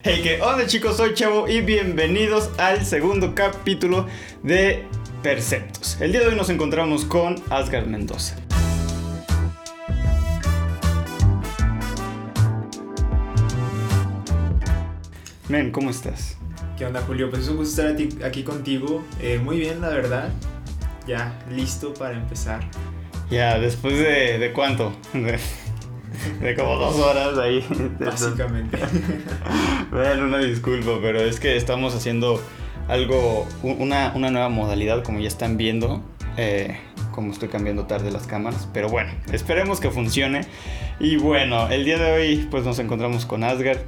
Hey, que hola chicos, soy Chavo y bienvenidos al segundo capítulo de Perceptos. El día de hoy nos encontramos con Asgard Mendoza. Men, ¿cómo estás? ¿Qué onda, Julio? Pues es un gusto estar aquí contigo. Eh, muy bien, la verdad. Ya, listo para empezar. Ya, después de, de cuánto? De, como dos horas ahí. Básicamente. Bueno, una disculpa, pero es que estamos haciendo algo, una, una nueva modalidad, como ya están viendo, eh, como estoy cambiando tarde las cámaras, pero bueno, esperemos que funcione. Y bueno, el día de hoy pues nos encontramos con Asgard.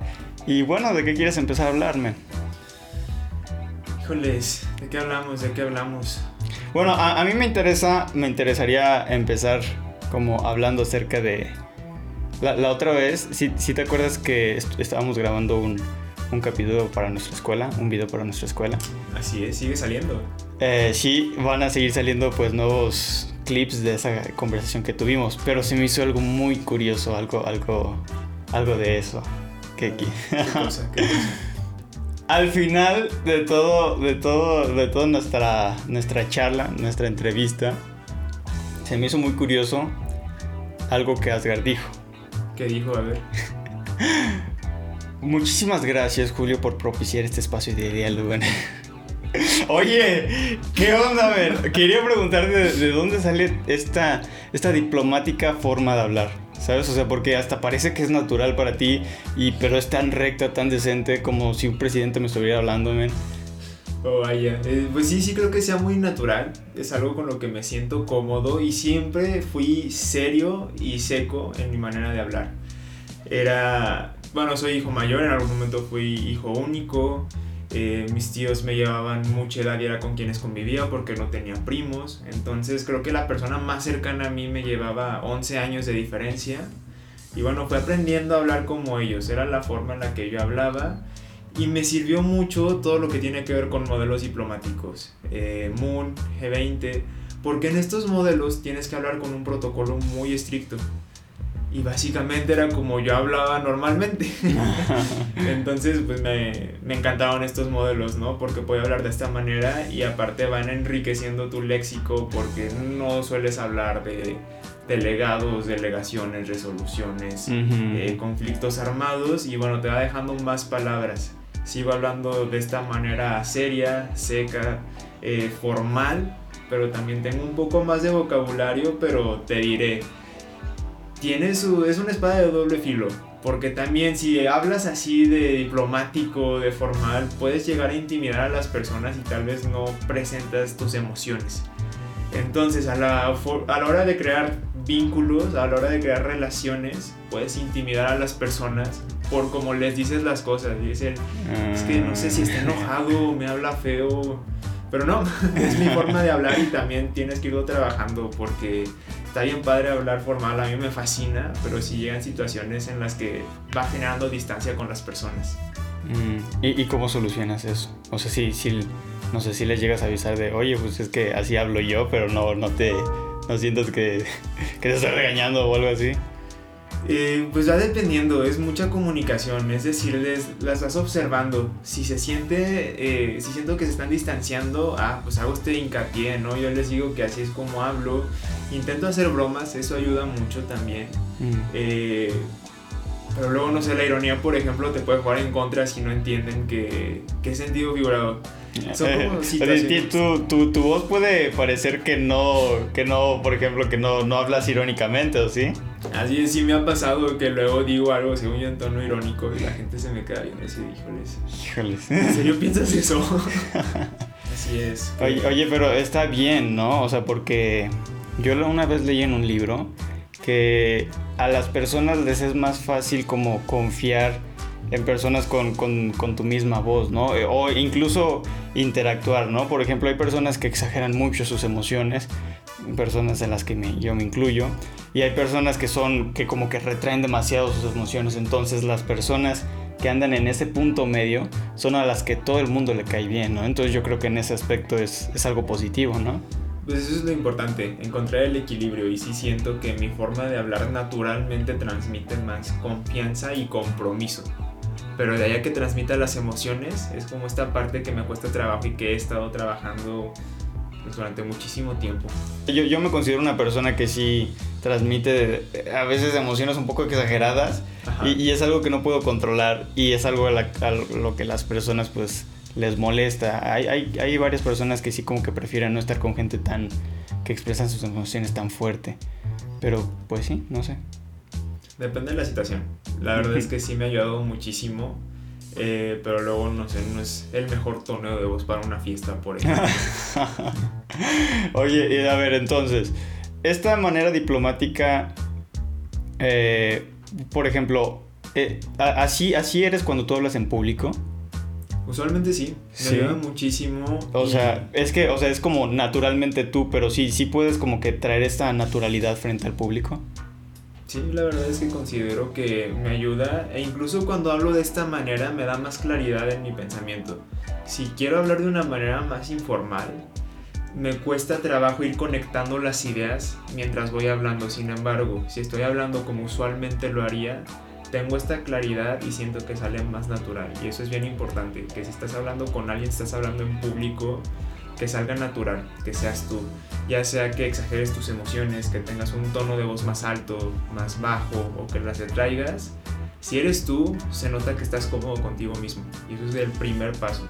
Y bueno, ¿de qué quieres empezar a hablarme? Híjoles, ¿de qué hablamos? ¿De qué hablamos? Bueno, a, a mí me interesa, me interesaría empezar como hablando acerca de... La, la otra vez, si, si te acuerdas que est- estábamos grabando un, un capítulo para nuestra escuela, un video para nuestra escuela. Así es, sigue saliendo. Eh, sí, van a seguir saliendo pues nuevos clips de esa conversación que tuvimos, pero se me hizo algo muy curioso, algo, algo, algo de eso. Que, que- ¿Qué cosa? ¿Qué cosa? al final de todo, de todo, de toda nuestra, nuestra charla, nuestra entrevista, se me hizo muy curioso algo que Asgard dijo. ¿Qué dijo? A ver. Muchísimas gracias, Julio, por propiciar este espacio de diálogo. Oye, ¿qué onda, ver? Quería preguntarte de, de dónde sale esta, esta diplomática forma de hablar. ¿Sabes? O sea, porque hasta parece que es natural para ti, y, pero es tan recta, tan decente, como si un presidente me estuviera hablando, men. Oh, vaya. Eh, pues sí, sí creo que sea muy natural. Es algo con lo que me siento cómodo y siempre fui serio y seco en mi manera de hablar. Era, bueno, soy hijo mayor, en algún momento fui hijo único. eh, mis tíos me llevaban mucha edad y era con quienes convivía porque no tenía primos. Entonces creo que la persona más cercana a mí me llevaba 11 años de diferencia. Y bueno, fue aprendiendo a hablar como ellos. Era la forma en la que yo hablaba. Y me sirvió mucho todo lo que tiene que ver con modelos diplomáticos, eh, Moon, G20, porque en estos modelos tienes que hablar con un protocolo muy estricto. Y básicamente era como yo hablaba normalmente. Entonces, pues me, me encantaron estos modelos, ¿no? Porque puedo hablar de esta manera y aparte van enriqueciendo tu léxico porque no sueles hablar de delegados, delegaciones, resoluciones, eh, conflictos armados y bueno, te va dejando más palabras. Sigo hablando de esta manera seria, seca, eh, formal, pero también tengo un poco más de vocabulario, pero te diré, tiene su, es una espada de doble filo, porque también si hablas así de diplomático, de formal, puedes llegar a intimidar a las personas y tal vez no presentas tus emociones. Entonces, a la, a la hora de crear vínculos, a la hora de crear relaciones, puedes intimidar a las personas por cómo les dices las cosas. Y el, es que no sé si está enojado, me habla feo. Pero no, es mi forma de hablar y también tienes que irlo trabajando porque está bien padre hablar formal, a mí me fascina, pero si llegan situaciones en las que va generando distancia con las personas. Mm, ¿Y, y cómo solucionas eso? O sea, si, si, no sé si les llegas a avisar de, oye, pues es que así hablo yo, pero no, no te, no sientas que, que te estoy regañando o algo así. Eh, pues va dependiendo, es mucha comunicación, es decir, les, las vas observando. Si se siente, eh, si siento que se están distanciando, ah, pues hago este hincapié, ¿no? Yo les digo que así es como hablo. Intento hacer bromas, eso ayuda mucho también. Mm. Eh, pero luego, no sé, la ironía, por ejemplo, te puede jugar en contra si no entienden que, que es sentido figurado. Son como situaciones. tu, tu, tu voz puede parecer que no, que no, por ejemplo, que no, no hablas irónicamente, ¿o sí? Así es, sí me ha pasado que luego digo algo según yo en tono irónico y la gente se me queda viendo así, híjoles. Híjoles. ¿En serio piensas eso? Así es. Oye, oye, pero está bien, ¿no? O sea, porque yo una vez leí en un libro que a las personas les es más fácil como confiar en personas con, con- con tu misma voz, ¿no? Eh, O incluso interactuar, ¿no? Por ejemplo, hay personas que exageran mucho sus emociones, personas en las que me- yo me incluyo, y hay personas que son, que como que retraen demasiado sus emociones, entonces las personas que andan en ese punto medio son a las que todo el mundo le cae bien, ¿no? Entonces yo creo que en ese aspecto es, es algo positivo, ¿no? Pues eso es lo importante, encontrar el equilibrio y sí siento que mi forma de hablar naturalmente transmite más confianza y compromiso. Pero de allá que transmita las emociones es como esta parte que me cuesta trabajo y que he estado trabajando pues, durante muchísimo tiempo. Yo, yo me considero una persona que sí transmite eh, a veces emociones un poco exageradas y, y, es algo que no puedo controlar y es algo a, la, a, lo que las personas pues les molesta. Hay, hay, hay varias personas que sí como que prefieren no estar con gente tan que expresan sus emociones tan fuerte. Pero pues sí, no sé. Depende de la situación. La verdad es que sí me ha ayudado muchísimo. Eh, pero luego no sé, no es el mejor tono de voz para una fiesta, por ejemplo. Oye, a ver, entonces, esta manera diplomática, eh, por ejemplo, eh, así, así eres cuando tú hablas en público. Usualmente sí, me sí. ayuda muchísimo. O y... sea, es que, o sea, es como naturalmente tú, pero sí, sí puedes como que traer esta naturalidad frente al público. Sí, la verdad es que considero que me ayuda e incluso cuando hablo de esta manera me da más claridad en mi pensamiento. Si quiero hablar de una manera más informal, me cuesta trabajo ir conectando las ideas mientras voy hablando. Sin embargo, si estoy hablando como usualmente lo haría, tengo esta claridad y siento que sale más natural. Y eso es bien importante, que si estás hablando con alguien, estás hablando en público, que salga natural, que seas tú. Ya sea que exageres tus emociones, que tengas un tono de voz más alto, más bajo o que las retraigas. Si eres tú, se nota que estás cómodo contigo mismo. Y eso es el primer paso.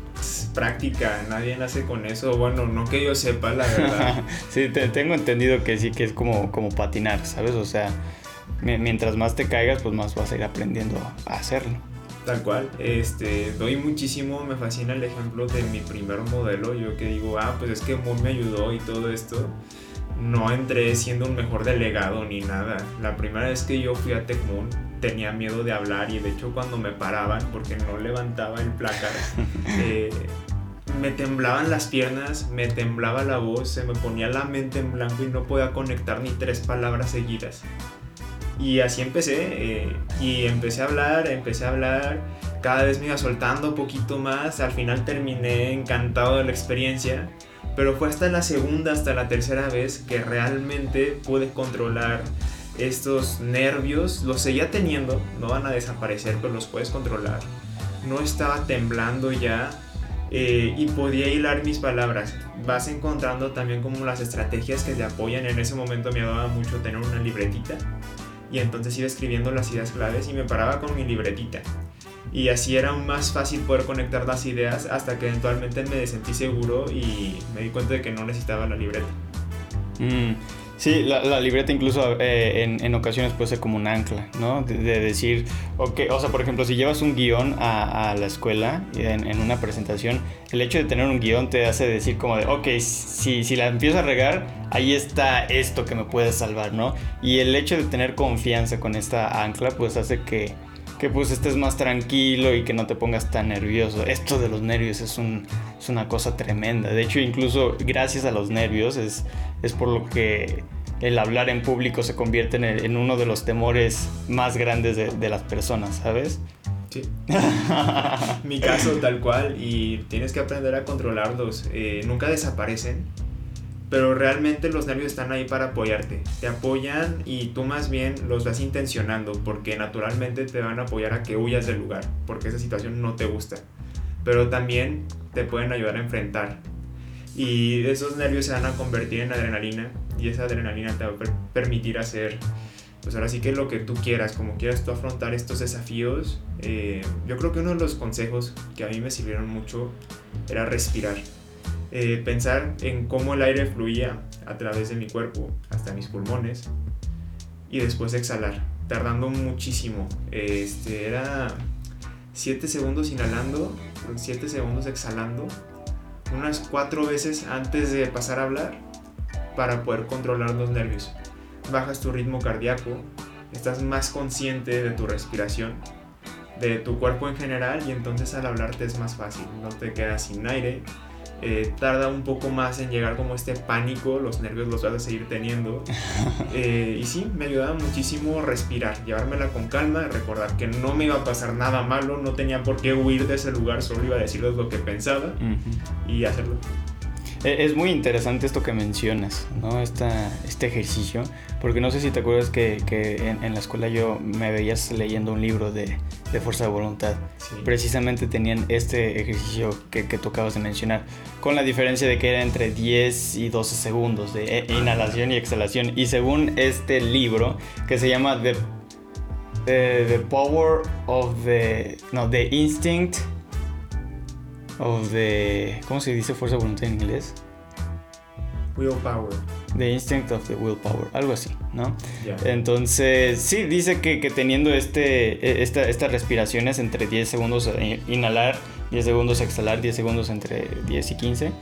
Práctica, nadie nace con eso. Bueno, no que yo sepa, la verdad. sí, te, tengo entendido que sí, que es como, como patinar, ¿sabes? O sea, mientras más te caigas, pues más vas a ir aprendiendo a hacerlo. Tal cual, este, doy muchísimo, me fascina el ejemplo de mi primer modelo, yo que digo, ah, pues es que Moon me ayudó y todo esto, no entré siendo un mejor delegado ni nada, la primera vez que yo fui a Tecmoon tenía miedo de hablar y de hecho cuando me paraban, porque no levantaba el placar, eh, me temblaban las piernas, me temblaba la voz, se me ponía la mente en blanco y no podía conectar ni tres palabras seguidas. Y así empecé, eh, y empecé a hablar, empecé a hablar, cada vez me iba soltando un poquito más, al final terminé encantado de la experiencia, pero fue hasta la segunda, hasta la tercera vez que realmente pude controlar estos nervios, los seguía teniendo, no van a desaparecer, pero los puedes controlar. No estaba temblando ya eh, y podía hilar mis palabras. Vas encontrando también como las estrategias que te apoyan. En ese momento me ayudaba mucho tener una libretita y entonces iba escribiendo las ideas claves y me paraba con mi libretita. Y así era más fácil poder conectar las ideas hasta que eventualmente me sentí seguro y me di cuenta de que no necesitaba la libreta. Mm, sí, la, libreta incluso eh, en, en, ocasiones puede ser como un ancla, ¿no? De, de, decir, ok, o sea, por ejemplo, si llevas un guion a, a la escuela en, en, una presentación, el hecho de tener un guion te hace decir como de, ok, si, si la empiezo a regar, ahí está esto que me puede salvar, ¿no? Y el hecho de tener confianza con esta ancla, pues hace que, que pues estés más tranquilo y que no te pongas tan nervioso. Esto de los nervios es, un, es una cosa tremenda. De hecho, incluso gracias a los nervios es, es por lo que el hablar en público se convierte en, el, en uno de los temores más grandes de, de las personas, ¿sabes? Sí. Mi caso tal cual y tienes que aprender a controlarlos. Eh, nunca desaparecen pero realmente los nervios están ahí para apoyarte. Te apoyan y tú más bien los vas intencionando porque naturalmente te van a apoyar a que huyas del lugar porque esa situación no te gusta. Pero también te pueden ayudar a enfrentar. Y esos nervios se van a convertir en adrenalina y esa adrenalina te va a per permitir hacer, pues ahora sí que lo que tú quieras, como quieras tú afrontar estos desafíos. Eh, yo creo que uno de los consejos que a mí me sirvieron mucho era respirar eh, pensar en cómo el aire fluía a través de mi cuerpo hasta mis pulmones y después exhalar, tardando muchísimo. Este, era 7 segundos inhalando, 7 segundos exhalando, unas 4 veces antes de pasar a hablar para poder controlar los nervios. Bajas tu ritmo cardíaco, estás más consciente de tu respiración, de tu cuerpo en general y entonces al hablarte es más fácil, no te quedas sin aire, eh, tarda un poco más en llegar como este pánico, los nervios los vas a seguir teniendo. Eh, y sí, me ayudaba muchísimo respirar, llevármela con calma, recordar que no me iba a pasar nada malo, no tenía por qué huir de ese lugar, solo iba a decirles lo que pensaba uh -huh. y hacerlo. E, Es muy interesante esto que mencionas, ¿no? Esta, este ejercicio, porque no sé si te acuerdas que, que en, en, la escuela yo me veías leyendo un libro de, de fuerza de voluntad. Precisamente tenían este ejercicio que, que tú acabas de mencionar, con la diferencia de que era entre 10 y 12 segundos de eh, inhalación y exhalación. Y según este libro, que se llama The, eh, the Power of the... No, The Instinct of the... ¿Cómo se dice fuerza de voluntad en inglés? Willpower. The Instinct of the Willpower, algo así, ¿no? Entonces, sí, dice que, que teniendo este, e, esta, estas respiraciones entre 10 segundos inhalar, 10 segundos exhalar, 10 segundos entre 10 y 15,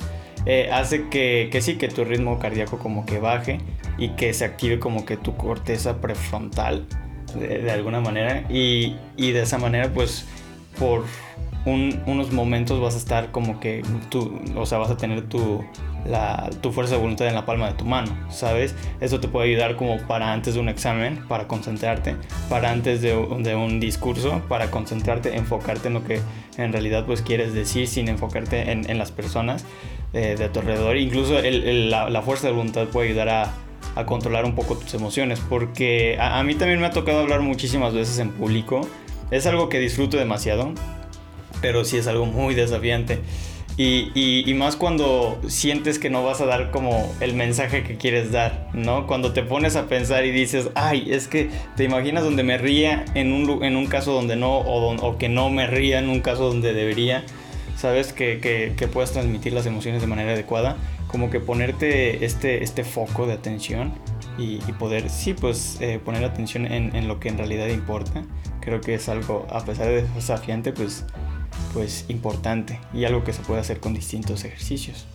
eh, hace que, que, sí, que tu ritmo cardíaco como que baje y que se active como que tu corteza prefrontal de, de alguna manera y, y de esa manera pues por unos momentos vas a estar como que tú, o sea, vas a tener tu, tu fuerza de voluntad en la palma de tu mano, ¿sabes? Eso te puede ayudar como para antes de un examen, para concentrarte, para antes de, un discurso, para concentrarte, enfocarte en lo que en realidad pues quieres decir sin enfocarte en, las personas eh, de tu alrededor. Incluso la, fuerza de voluntad puede ayudar a, a controlar un poco tus emociones, porque a, a mí también me ha tocado hablar muchísimas veces en público. Es algo que disfruto demasiado pero sí es algo muy desafiante. Y, y, más cuando sientes que no vas a dar como el mensaje que quieres dar, ¿no? Cuando te pones a pensar y dices, ay, es que te imaginas donde me ría en un, en un caso donde no, o, que no me ría en un caso donde debería, ¿sabes? Que, que, puedas transmitir las emociones de manera adecuada, como que ponerte este, este foco de atención y, y poder, sí, pues eh, poner atención en, en lo que en realidad importa. Creo que es algo, a pesar de desafiante, pues pues importante y algo que se puede hacer con distintos ejercicios.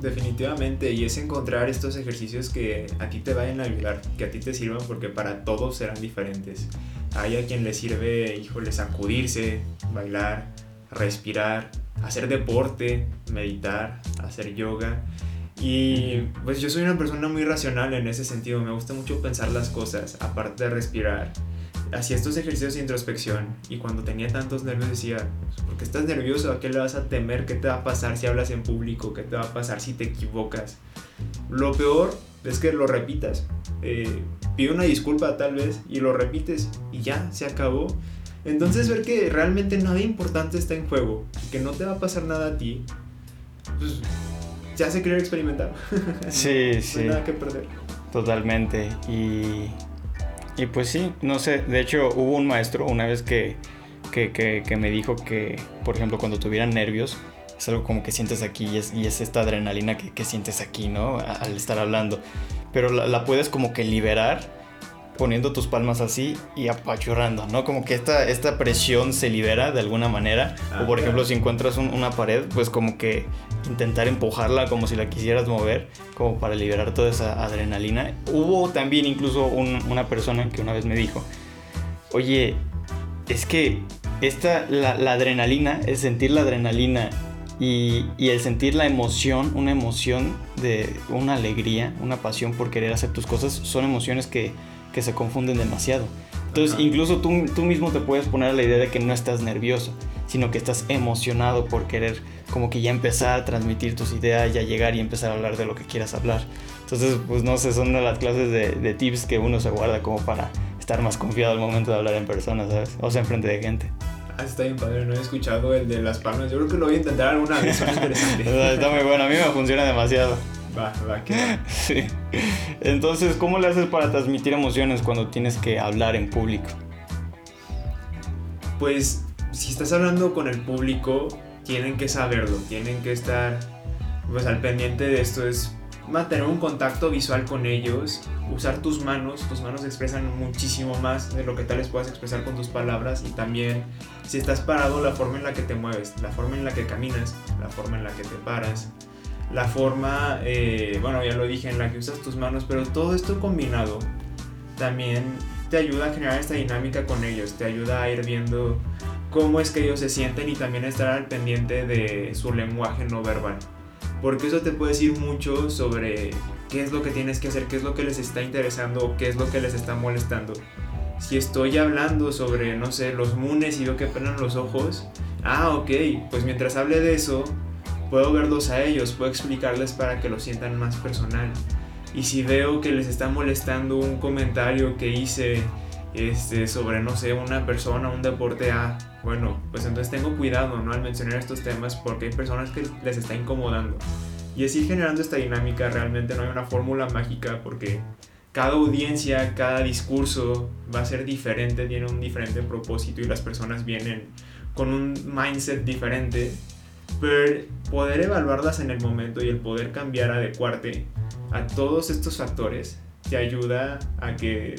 Definitivamente, y es encontrar estos ejercicios que a ti te vayan a ayudar, que a ti te sirvan, porque para todos serán diferentes. Hay a quien le sirve, híjole, sacudirse, bailar, respirar, hacer deporte, meditar, hacer yoga. Y pues yo soy una persona muy racional en ese sentido, me gusta mucho pensar las cosas, aparte de respirar hacía estos ejercicios de introspección y cuando tenía tantos nervios decía, ¿por qué estás nervioso? ¿A qué le vas a temer? ¿Qué te va a pasar si hablas en público? ¿Qué te va a pasar si te equivocas? Lo peor es que lo repitas. Eh, pide una disculpa tal vez y lo repites y ya, se acabó. Entonces ver que realmente nada importante está en juego y que no te va a pasar nada a ti, pues ya se querer experimentar. Sí, sí. No hay nada que perder. Totalmente. Y y pues sí, no sé, de hecho hubo un maestro una vez que, que, que, me dijo que, por ejemplo, cuando tuvieran nervios, es algo como que sientes aquí y es, y es esta adrenalina que, que, sientes aquí, ¿no? Al estar hablando. Pero la, la puedes como que liberar poniendo tus palmas así y apachurrando, ¿no? Como que esta, esta presión se libera de alguna manera. o por ejemplo, si encuentras una pared, pues como que intentar empujarla como si la quisieras mover, como para liberar toda esa adrenalina. Hubo también incluso una persona que una vez me dijo, oye, es que esta, la, la adrenalina, el sentir la adrenalina y, y, el sentir la emoción, una emoción de una alegría, una pasión por querer hacer tus cosas, son emociones que que se confunden demasiado. Entonces, incluso tú, tú mismo te puedes poner a la idea de que no estás nervioso, sino que estás emocionado por querer como que ya empezar a transmitir tus ideas, ya llegar y empezar a hablar de lo que quieras hablar. Entonces, pues no sé, son de las clases de, de tips que uno se guarda como para estar más confiado al momento de hablar en persona, ¿sabes? O sea, enfrente de gente. Ah, está bien padre, no he escuchado el de las palmas. Yo creo que lo voy a intentar alguna vez, es interesante. está muy bueno, a mí me funciona demasiado. Va, va, que Sí. Entonces, ¿cómo le haces para transmitir emociones cuando tienes que hablar en público? Pues, si estás hablando con el público, tienen que saberlo, tienen que estar pues al pendiente de esto. Es mantener un contacto visual con ellos, usar tus manos, tus manos expresan muchísimo más de lo que tal vez puedas expresar con tus palabras y también si estás parado, la forma en la que te mueves, la forma en la que caminas, la forma en la que te paras, la forma, eh, bueno, ya lo dije, en la que usas tus manos, pero todo esto combinado también te ayuda a generar esta dinámica con ellos, te ayuda a ir viendo cómo es que ellos se sienten y también estar al pendiente de su lenguaje no verbal. Porque eso te puede decir mucho sobre qué es lo que tienes que hacer, qué es lo que les está interesando o qué es lo que les está molestando. Si estoy hablando sobre, no sé, los munes y veo que penan los ojos, ah, ok, pues mientras hable de eso, puedo verlos a ellos, puedo explicarles para que lo sientan más personal. Y si veo que les está molestando un comentario que hice este, sobre, no sé, una persona, un deporte A, bueno, pues entonces tengo cuidado, ¿no? Al mencionar estos temas porque hay personas que les está incomodando. Y así generando esta dinámica, realmente no hay una fórmula mágica porque cada audiencia, cada discurso va a ser diferente, tiene un diferente propósito y las personas vienen con un mindset diferente. Pero poder evaluarlas en el momento y el poder cambiar, adecuarte a todos estos factores, te ayuda a que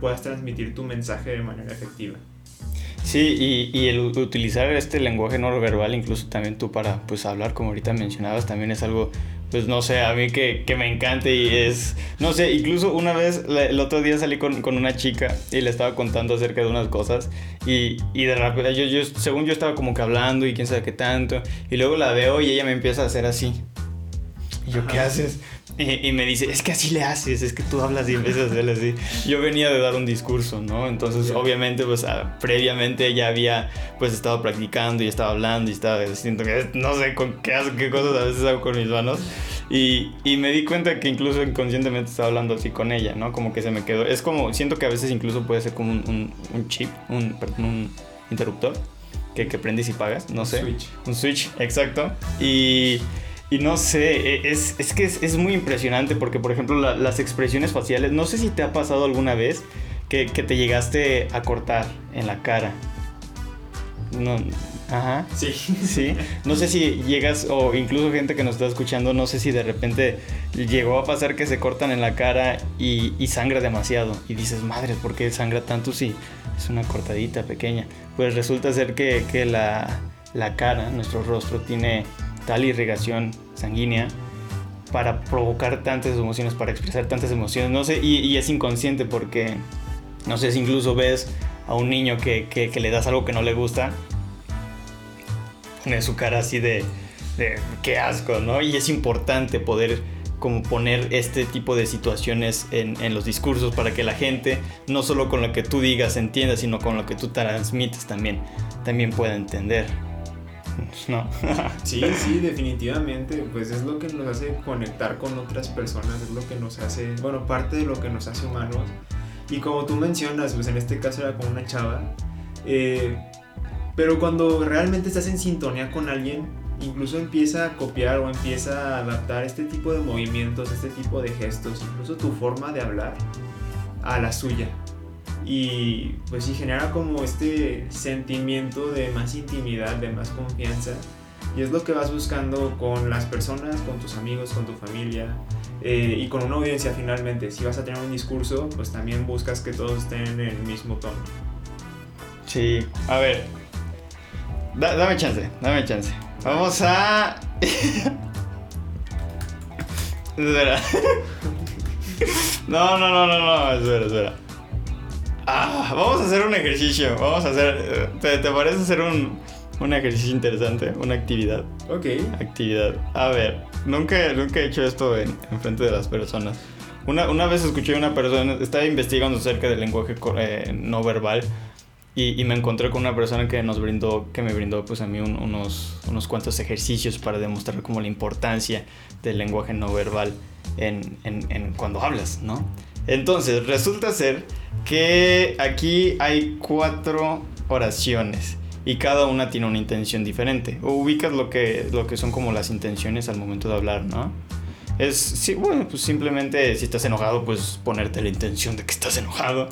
puedas transmitir tu mensaje de manera efectiva. Sí, y, y, el utilizar este lenguaje no verbal, incluso también tú para pues hablar, como ahorita mencionabas, también es algo pues no sé, a mí que, que, me encante y es, no sé, incluso una vez, el otro día salí con, con, una chica y le estaba contando acerca de unas cosas y, y de repente, yo, yo, según yo estaba como que hablando y quién sabe qué tanto, y luego la veo y ella me empieza a hacer así. Y yo, ¿qué haces? Y, me dice, es que así le haces, es que tú hablas y empiezas a hacerle así. Yo venía de dar un discurso, ¿no? Entonces, obviamente, pues ah, previamente ya había pues estado practicando y estaba hablando y estaba diciendo que no sé con qué, qué cosas a veces hago con mis manos. Y, y, me di cuenta que incluso inconscientemente estaba hablando así con ella, ¿no? Como que se me quedó. Es como, siento que a veces incluso puede ser como un, un, chip, un, un interruptor que, que prendes y pagas, no sé. Un switch. Un switch, exacto. Y y no sé, e, es, es que es, es, muy impresionante porque, por ejemplo, las expresiones faciales, no sé si te ha pasado alguna vez que, que, te llegaste a cortar en la cara. No, ajá. Sí. Sí. No sé si llegas, o incluso gente que nos está escuchando, no sé si de repente llegó a pasar que se cortan en la cara y, y sangra demasiado. Y dices, madre, ¿por qué sangra tanto si es una cortadita pequeña? Pues resulta ser que, que la, la cara, nuestro rostro, tiene tal irrigación sanguínea para provocar tantas emociones, para expresar tantas emociones. No sé, y, es inconsciente porque, no sé si incluso ves a un niño que, que, le das algo que no le gusta, pone su cara así de, de qué asco, ¿no? Y es importante poder como poner este tipo de situaciones en, en, los discursos para que la gente, no solo con lo que tú digas entienda, sino con lo que tú transmites también, también pueda entender. No. sí, sí, definitivamente. Pues es lo que nos hace conectar con otras personas, es lo que nos hace, bueno, parte de lo que nos hace humanos. Y como tú mencionas, pues en este caso era con una chava. Eh, pero cuando realmente estás en sintonía con alguien, incluso empieza a copiar o empieza a adaptar este tipo de movimientos, este tipo de gestos, incluso tu forma de hablar a la suya y pues sí genera como este sentimiento de más intimidad, de más confianza y es lo que vas buscando con las personas, con tus amigos, con tu familia eh, y con una audiencia finalmente. Si vas a tener un discurso, pues también buscas que todos estén en el mismo tono. Sí, a ver, dame chance, dame chance. Vamos a... espera. no, no, no, no, no, espera, espera. Ah, vamos a hacer un ejercicio. Vamos a hacer. ¿Te, parece hacer un, un, ejercicio interesante? Una actividad. Ok. Actividad. A ver, nunca, nunca he hecho esto en, frente de las personas. Una, una, vez escuché a una persona, estaba investigando acerca del lenguaje eh, no verbal y, y, me encontré con una persona que nos brindó, que me brindó pues a mí unos, unos cuantos ejercicios para demostrar como la importancia del lenguaje no verbal en, en, en cuando hablas, ¿no? Entonces, resulta ser que aquí hay cuatro oraciones y cada una tiene una intención diferente. O ubicas lo que, lo que son como las intenciones al momento de hablar, ¿no? Es, sí, bueno, pues simplemente si estás enojado, pues ponerte la intención de que estás enojado.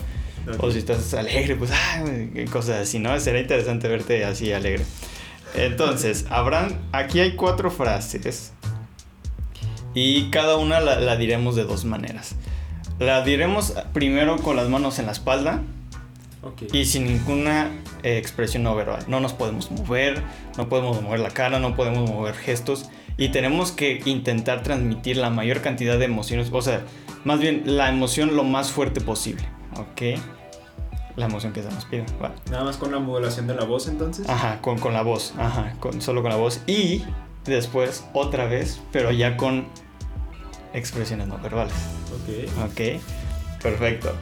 O si estás alegre, pues, ah, cosas así, ¿no? Será interesante verte así alegre. Entonces, habrán, aquí hay cuatro frases y cada una la diremos de dos maneras. La diremos primero con las manos en la espalda. Y sin ninguna eh, expresión no verbal. No nos podemos mover, no podemos mover la cara, no podemos mover gestos. Y tenemos que intentar transmitir la mayor cantidad de emociones. O sea, más bien la emoción lo más fuerte posible. ¿Ok? La emoción que se nos pide. Nada más con la modulación de la voz entonces. Ajá, con, con la voz. Ajá, con, solo con la voz. Y después otra vez, pero ya con expresiones no verbales. Ok. Ok, perfecto.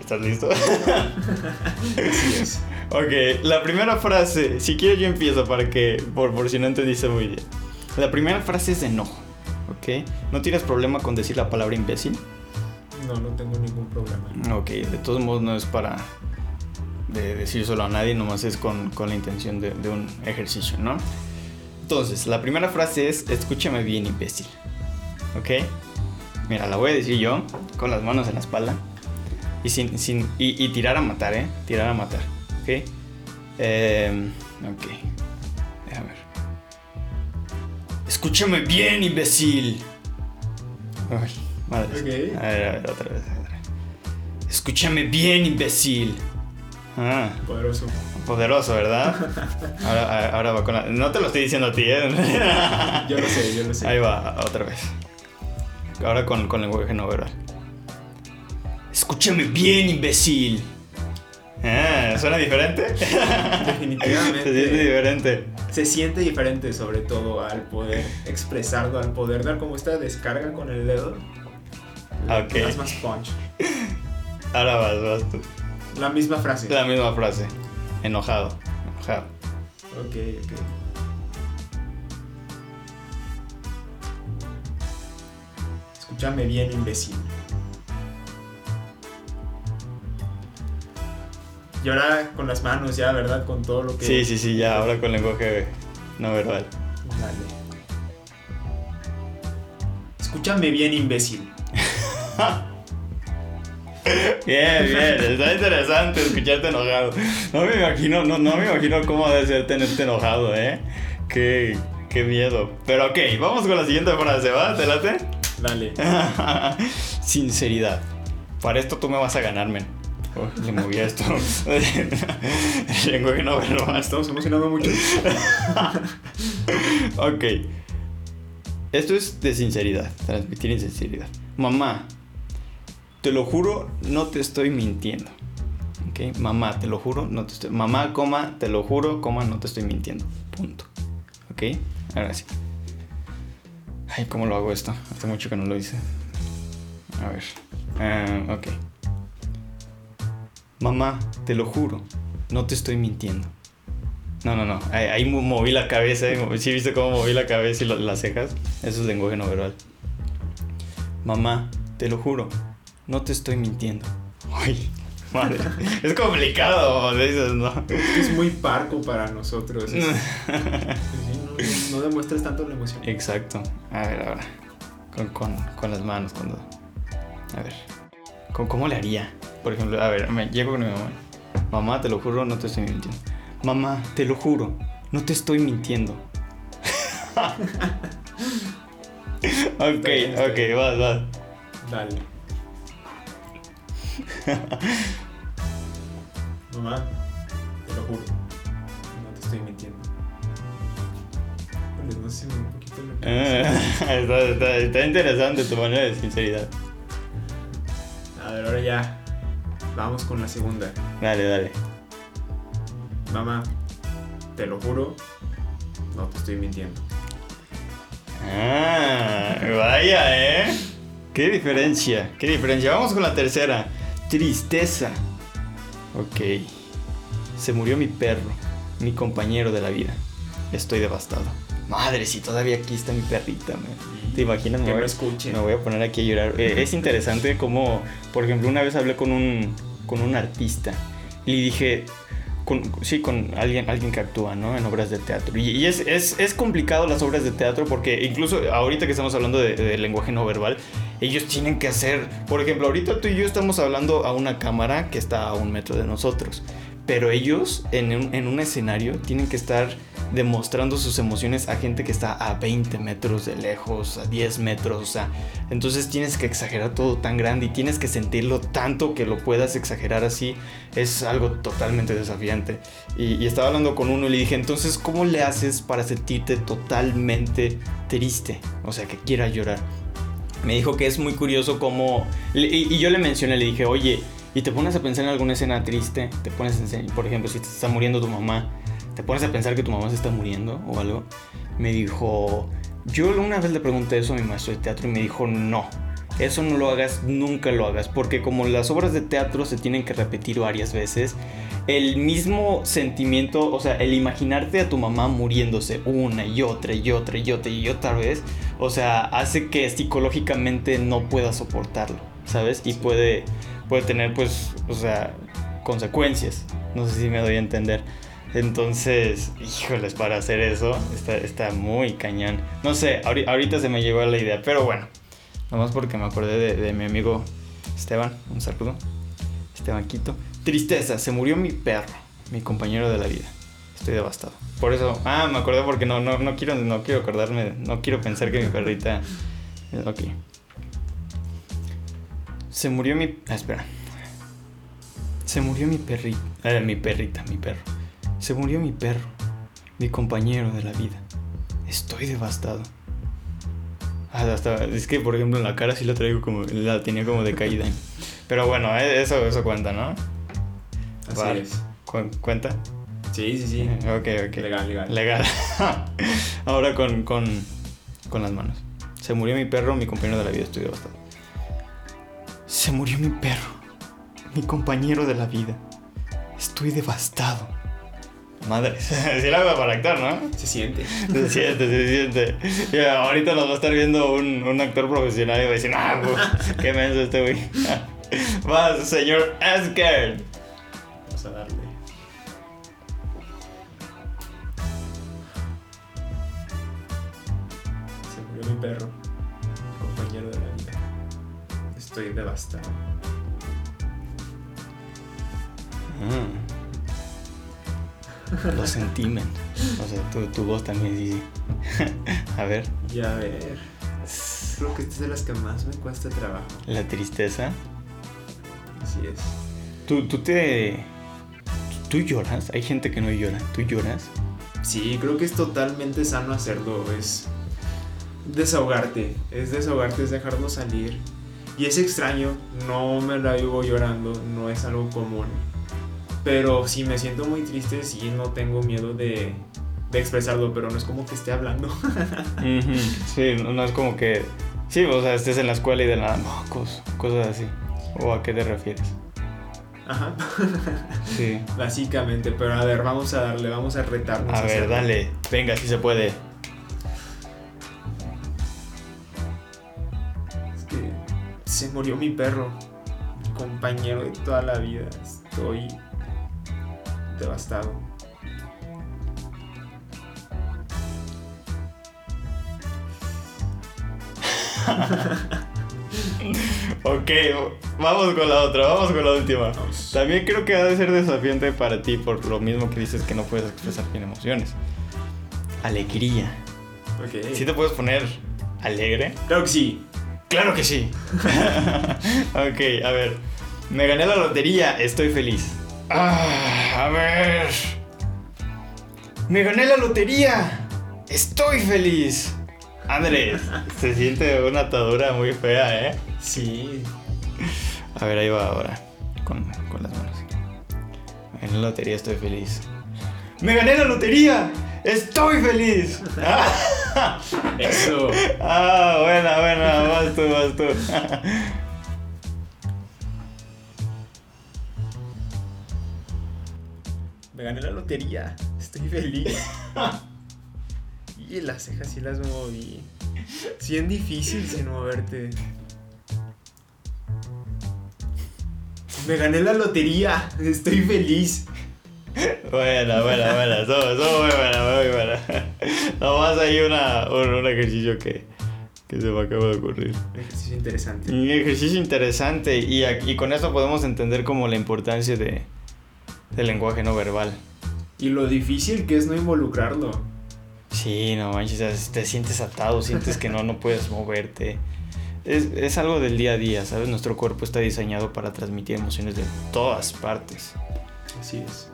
¿Estás listo? Ok, la primera frase, si quieres yo empiezo para que, por, por si no entendiste muy bien. La primera frase es de enojo, ¿ok? ¿No tienes problema con decir la palabra imbécil? No, no tengo ningún problema. Ok, de todos modos no es para de decir solo a nadie, nomás es con, con la intención de, de, un ejercicio, ¿no? Entonces, la primera frase es, escúchame bien, imbécil. ¿Ok? Mira, la voy a decir yo, con las manos en la espalda. Y, sin, sin, y, y tirar a matar, ¿eh? Tirar a matar. ¿Ok? Eh, ok. Déjame ver. Escúchame bien, imbécil. Ay, madre. Ok. A ver, a ver, otra vez. otra vez. Escúchame bien, imbécil. Ah, Poderoso. poderoso, ¿verdad? Ahora, ahora va con la... No te lo estoy diciendo a ti, ¿eh? Yo lo sé, yo lo sé. Ahí va, otra vez. Ahora con, con lenguaje no verbal. Escúchame bien, imbécil. Ah, ¿Suena diferente? Definitivamente. Se siente diferente. Se siente diferente sobre todo al poder expresarlo, al poder dar como esta descarga con el dedo. Ok. Es más punch. Ahora vas, vas tú. La misma frase. La misma frase. Enojado. Enojado. Ok, ok. Escúchame bien, imbécil. Y ahora con las manos ya, ¿verdad? Con todo lo que... Sí, sí, sí, ya, ahora con lenguaje no verbal. Dale. Escúchame bien, imbécil. Bien, bien, está interesante escucharte enojado. No me imagino, no, no me imagino cómo debe ser tenerte enojado, ¿eh? Qué, qué miedo. Pero ok, vamos con la siguiente frase, ¿va? ¿Te late? Dale. Sinceridad. Para esto tú me vas a ganar, men. Oh, le moví a esto. El lenguaje no verbal. Estamos emocionando mucho. Ok. Esto es de sinceridad, transmitir en sinceridad. Mamá, te lo juro, no te estoy mintiendo. Ok, mamá, te lo juro, no te estoy. Mamá, coma, te lo juro, coma, no te estoy mintiendo. Punto. Ok, ahora sí. Ay, ¿cómo lo hago esto? Hace mucho que no lo hice. A ver. Ah, ok. Mamá, te lo juro, no te estoy mintiendo. No, no, no. Ahí, ahí mo- moví la cabeza. ¿eh? ¿Sí viste cómo moví la cabeza y lo- las cejas? Eso es lenguaje no verbal. Mamá, te lo juro, no te estoy mintiendo. Ay, madre. es complicado, dices, ¿no? Es muy parco para nosotros. Es- sí, no, demuestras tanto la emoción. Exacto. A ver, ahora. Con, con, con las manos, cuando. A ver. ¿Con, ¿Cómo le haría? Por ejemplo, a ver, me llego con mi mamá. Mamá, te lo juro, no te estoy mintiendo. Mamá, te lo juro, no te estoy mintiendo. ok, bien, ok, vas, vas. Dale. Mamá, te lo juro. No sé, un poquito Ah, está, está, está interesante tu manera de sinceridad. A ver, ahora ya. Vamos con la segunda. Dale, dale. Mamá, te lo juro. No te estoy mintiendo. Ah, vaya, ¿eh? Qué diferencia, qué diferencia. Vamos con la tercera. Tristeza. Ok. Se murió mi perro, mi compañero de la vida. Estoy devastado. Madre, si todavía aquí está mi perrita, man. ¿Te imaginas? Que Me voy, escuche. me voy a poner aquí a llorar. Eh, es interesante como, por ejemplo, una vez hablé con un, con un artista y le dije, con, sí, con alguien, alguien que actúa, ¿no? En obras de teatro. Y, y es, es, es complicado las obras de teatro porque incluso ahorita que estamos hablando de, de lenguaje no verbal, ellos tienen que hacer, por ejemplo, ahorita tú y yo estamos hablando a una cámara que está a un metro de nosotros. Pero ellos en un, en un escenario tienen que estar demostrando sus emociones a gente que está a 20 metros de lejos, a 10 metros, o sea, entonces tienes que exagerar todo tan grande y tienes que sentirlo tanto que lo puedas exagerar así, es algo totalmente desafiante. Y, estaba hablando con uno y le dije, entonces, ¿cómo le haces para sentirte totalmente triste? O sea, que quiera llorar. Me dijo que es muy curioso cómo... Y, y yo le mencioné, le dije, oye, y te pones a pensar en alguna escena triste, te pones en, por ejemplo, si te está muriendo tu mamá, te pones a pensar que tu mamá se está muriendo o algo. Me dijo, yo una vez le pregunté eso a mi maestro de teatro y me dijo, no, eso no lo hagas, nunca lo hagas, porque como las obras de teatro se tienen que repetir varias veces, el mismo sentimiento, o sea, el imaginarte a tu mamá muriéndose una y otra y otra y otra y otra vez, o sea, hace que psicológicamente no puedas soportarlo. ¿sabes? Y puede, puede tener, pues, o sea, consecuencias. No sé si me doy a entender. Entonces, híjoles, para hacer eso está, está muy cañón. No sé, ahorita se me llegó la idea, pero bueno, nomás porque me acordé de, mi amigo Esteban, un saludo. Esteban Quito. Tristeza, se murió mi perro, mi compañero de la vida. Estoy devastado. Por eso, ah, me acordé porque no, no, no quiero, no quiero acordarme, no quiero pensar que mi perrita. Ok. Se murió mi. Ah, espera. Se murió mi perrita. Eh, mi perrita, mi perro. Se murió mi perro, mi compañero de la vida. Estoy devastado. Ah, hasta, es que por ejemplo en la cara sí la traigo como. La tenía como decaída. Pero bueno, eh, eso, eso cuenta, ¿no? Así es. ¿Cuenta? Sí, sí, sí. Ok, ok. Legal, legal. Legal. Ahora con, con, con las manos. Se murió mi perro, mi compañero de la vida, estoy devastado. Se murió mi perro, mi compañero de la vida. Estoy devastado. Madre, sí la hago para actor, ¿no? Se siente. Se siente, se siente. ahorita nos va a estar viendo un, un actor profesional y va a decir, ah, pues, qué menso este güey. Va, señor Asgard. Vamos a darle. Se murió mi perro, compañero de la vida. Estoy devastado. Mm. Lo sentimen. O sea, tu, tu voz también sí. a ver. Ya a ver. Creo que esta es de las que más me cuesta trabajo. La tristeza. Así es. ¿Tú, tú te. ¿Tú lloras? Hay gente que no llora. ¿Tú lloras? Sí, creo que es totalmente sano hacerlo. Es desahogarte. Es desahogarte, es dejarlo salir. Y es extraño. No me la vivo llorando. No es algo común pero si me siento muy triste, sí, no tengo miedo de, de expresarlo, pero no es como que esté hablando. Sí, no, es como que... Sí, o sea, estés en la escuela y de nada, cosas, cosas así. ¿O a qué te refieres? Ajá. Sí. Básicamente, pero a ver, vamos a darle, vamos a retarnos. A, ver, dale, venga, si se puede. Es que se murió mi perro, mi compañero de toda la vida. Estoy devastado. ok, vamos con la otra, vamos con la última. También creo que ha de ser desafiante para ti por lo mismo que dices que no puedes expresar bien emociones. Alegría. Ok. ¿Sí te puedes poner alegre? Claro que sí. Claro que sí. ok, a ver. Me gané la lotería, estoy feliz. Ah, a ver. Me gané la lotería. Estoy feliz. Andrés, se siente una atadura muy fea, ¿eh? Sí. A ver, ahí va ahora. Con, con las manos. En la lotería estoy feliz. ¡Me gané la lotería! ¡Estoy feliz! Eso. Ah, buena, buena. Vas tú, vas tú. Me gané la lotería. Estoy feliz. y las cejas sí las moví. Sí es difícil sin moverte. Me gané la lotería. Estoy feliz. Buena, buena, buena. Somos, muy buena, muy buena. Nomás hay una, un, ejercicio que, que se me acaba de ocurrir. Un ejercicio interesante. Un ejercicio interesante. Y, y con esto podemos entender como la importancia de, del lenguaje no verbal. Y lo difícil que es no involucrarlo. Sí, no manches, te sientes atado, sientes que no, no puedes moverte. Es, es, algo del día a día, ¿sabes? Nuestro cuerpo está diseñado para transmitir emociones de todas partes. Así es.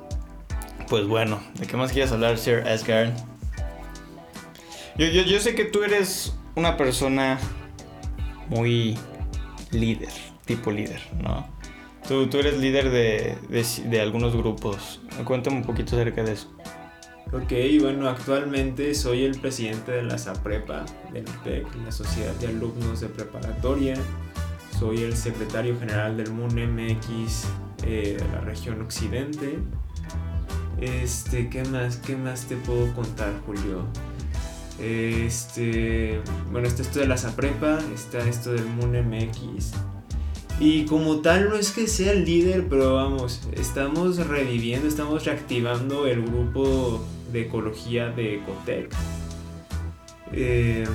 Pues bueno, ¿de qué más quieres hablar, Sir Asgard? Yo, yo, yo sé que tú eres una persona muy líder, tipo líder, ¿no? Tú, tú eres líder de, de, de, algunos grupos. Cuéntame un poquito acerca de eso. Ok, bueno, actualmente soy el presidente de la SAPREPA, del PEC, la Sociedad de Alumnos de Preparatoria. Soy el secretario general del MUN MX eh, de la región Occidente. Este, ¿qué más? ¿Qué más te puedo contar, Julio? Este, bueno, está esto de la SAPREPA, está esto del MUN MX Y como tal no es que sea el líder, pero vamos, estamos reviviendo, estamos reactivando el grupo de ecología de Ecotec. Em,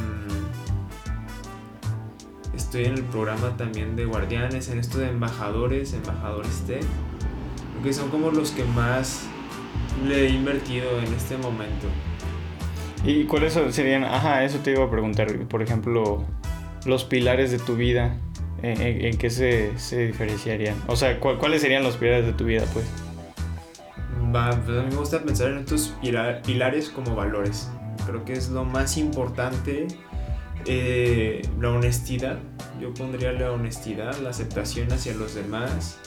estoy en el programa también de guardianes, en esto de embajadores, embajadores Tech, que son como los que más le he invertido en este momento. ¿Y cuáles serían? Ajá, eso te iba a preguntar. Por ejemplo, los pilares de tu vida, ¿en, qué se, se, diferenciarían? O sea, ¿cuáles serían los pilares de tu vida, pues? Pues a mí me gusta pensar en estos pilares como valores. Creo que es lo más importante. Eh, la honestidad. Yo pondría la honestidad, la aceptación hacia los demás.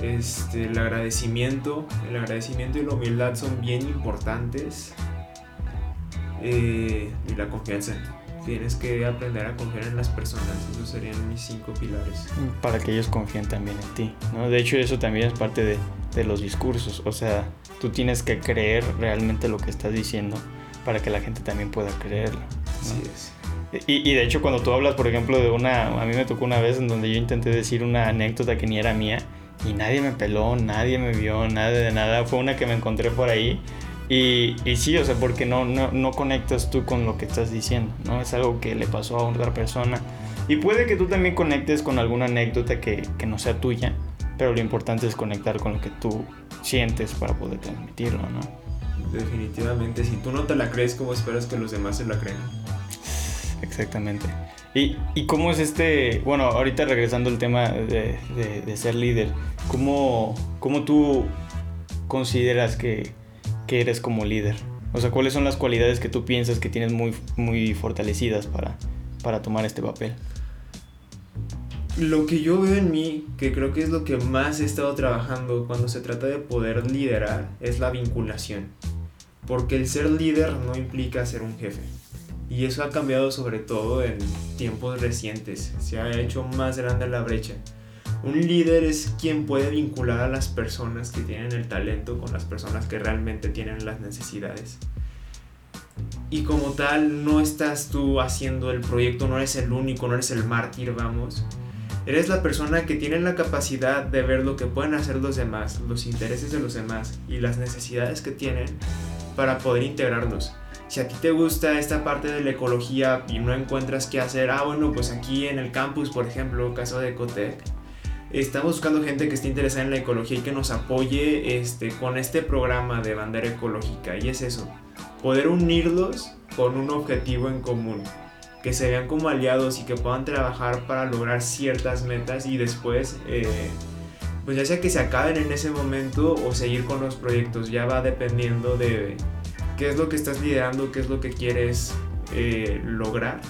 Este, el agradecimiento. El agradecimiento y la humildad son bien importantes. Eh, y la confianza. Tienes que aprender a confiar en las personas. Esos serían mis cinco pilares. Para que ellos confíen también en ti. ¿no? De hecho, eso también es parte de, de los discursos. O sea, tú tienes que creer realmente lo que estás diciendo para que la gente también pueda creerlo. es. Y, y, de hecho cuando tú hablas, por ejemplo, de una, a mí me tocó una vez en donde yo intenté decir una anécdota que ni era mía y nadie me peló, nadie me vio, nada de nada, fue una que me encontré por ahí y, y sí, o sea, porque no, no, no, conectas tú con lo que estás diciendo, ¿no? Es algo que le pasó a otra persona y puede que tú también conectes con alguna anécdota que, que no sea tuya, pero lo importante es conectar con lo que tú sientes para poder transmitirlo, ¿no? Definitivamente, si tú no te la crees, ¿cómo esperas que los demás se la crean? Exactamente. ¿Y, y cómo es este, bueno, ahorita regresando al tema de, de, de ser líder, ¿cómo, ¿cómo, tú consideras que, que, eres como líder? O sea, ¿cuáles son las cualidades que tú piensas que tienes muy, muy fortalecidas para, para tomar este papel? Lo que yo veo en mí, que creo que es lo que más he estado trabajando cuando se trata de poder liderar, es la vinculación. Porque el ser líder no implica ser un jefe. Y eso ha cambiado sobre todo en tiempos recientes. Se ha hecho más grande la brecha. Un líder es quien puede vincular a las personas que tienen el talento con las personas que realmente tienen las necesidades. Y como tal, no estás tú haciendo el proyecto, no eres el único, no eres el mártir, vamos Eres la persona que tiene la capacidad de ver lo que pueden hacer los demás, los intereses de los demás y las necesidades que tienen para poder integrarlos. Si a ti te gusta esta parte de la ecología y no encuentras qué hacer, ah bueno, pues aquí en el campus, por ejemplo, caso de Ecotec, estamos buscando gente que esté interesada en la ecología y que nos apoye este, con este programa de bandera ecológica. Y es eso, poder unirlos con un objetivo en común que se vean como aliados y que puedan trabajar para lograr ciertas metas y después, eh, pues ya sea que se acaben en ese momento o seguir con los proyectos, ya va dependiendo de qué es lo que estás liderando, qué es lo que quieres eh, lograr.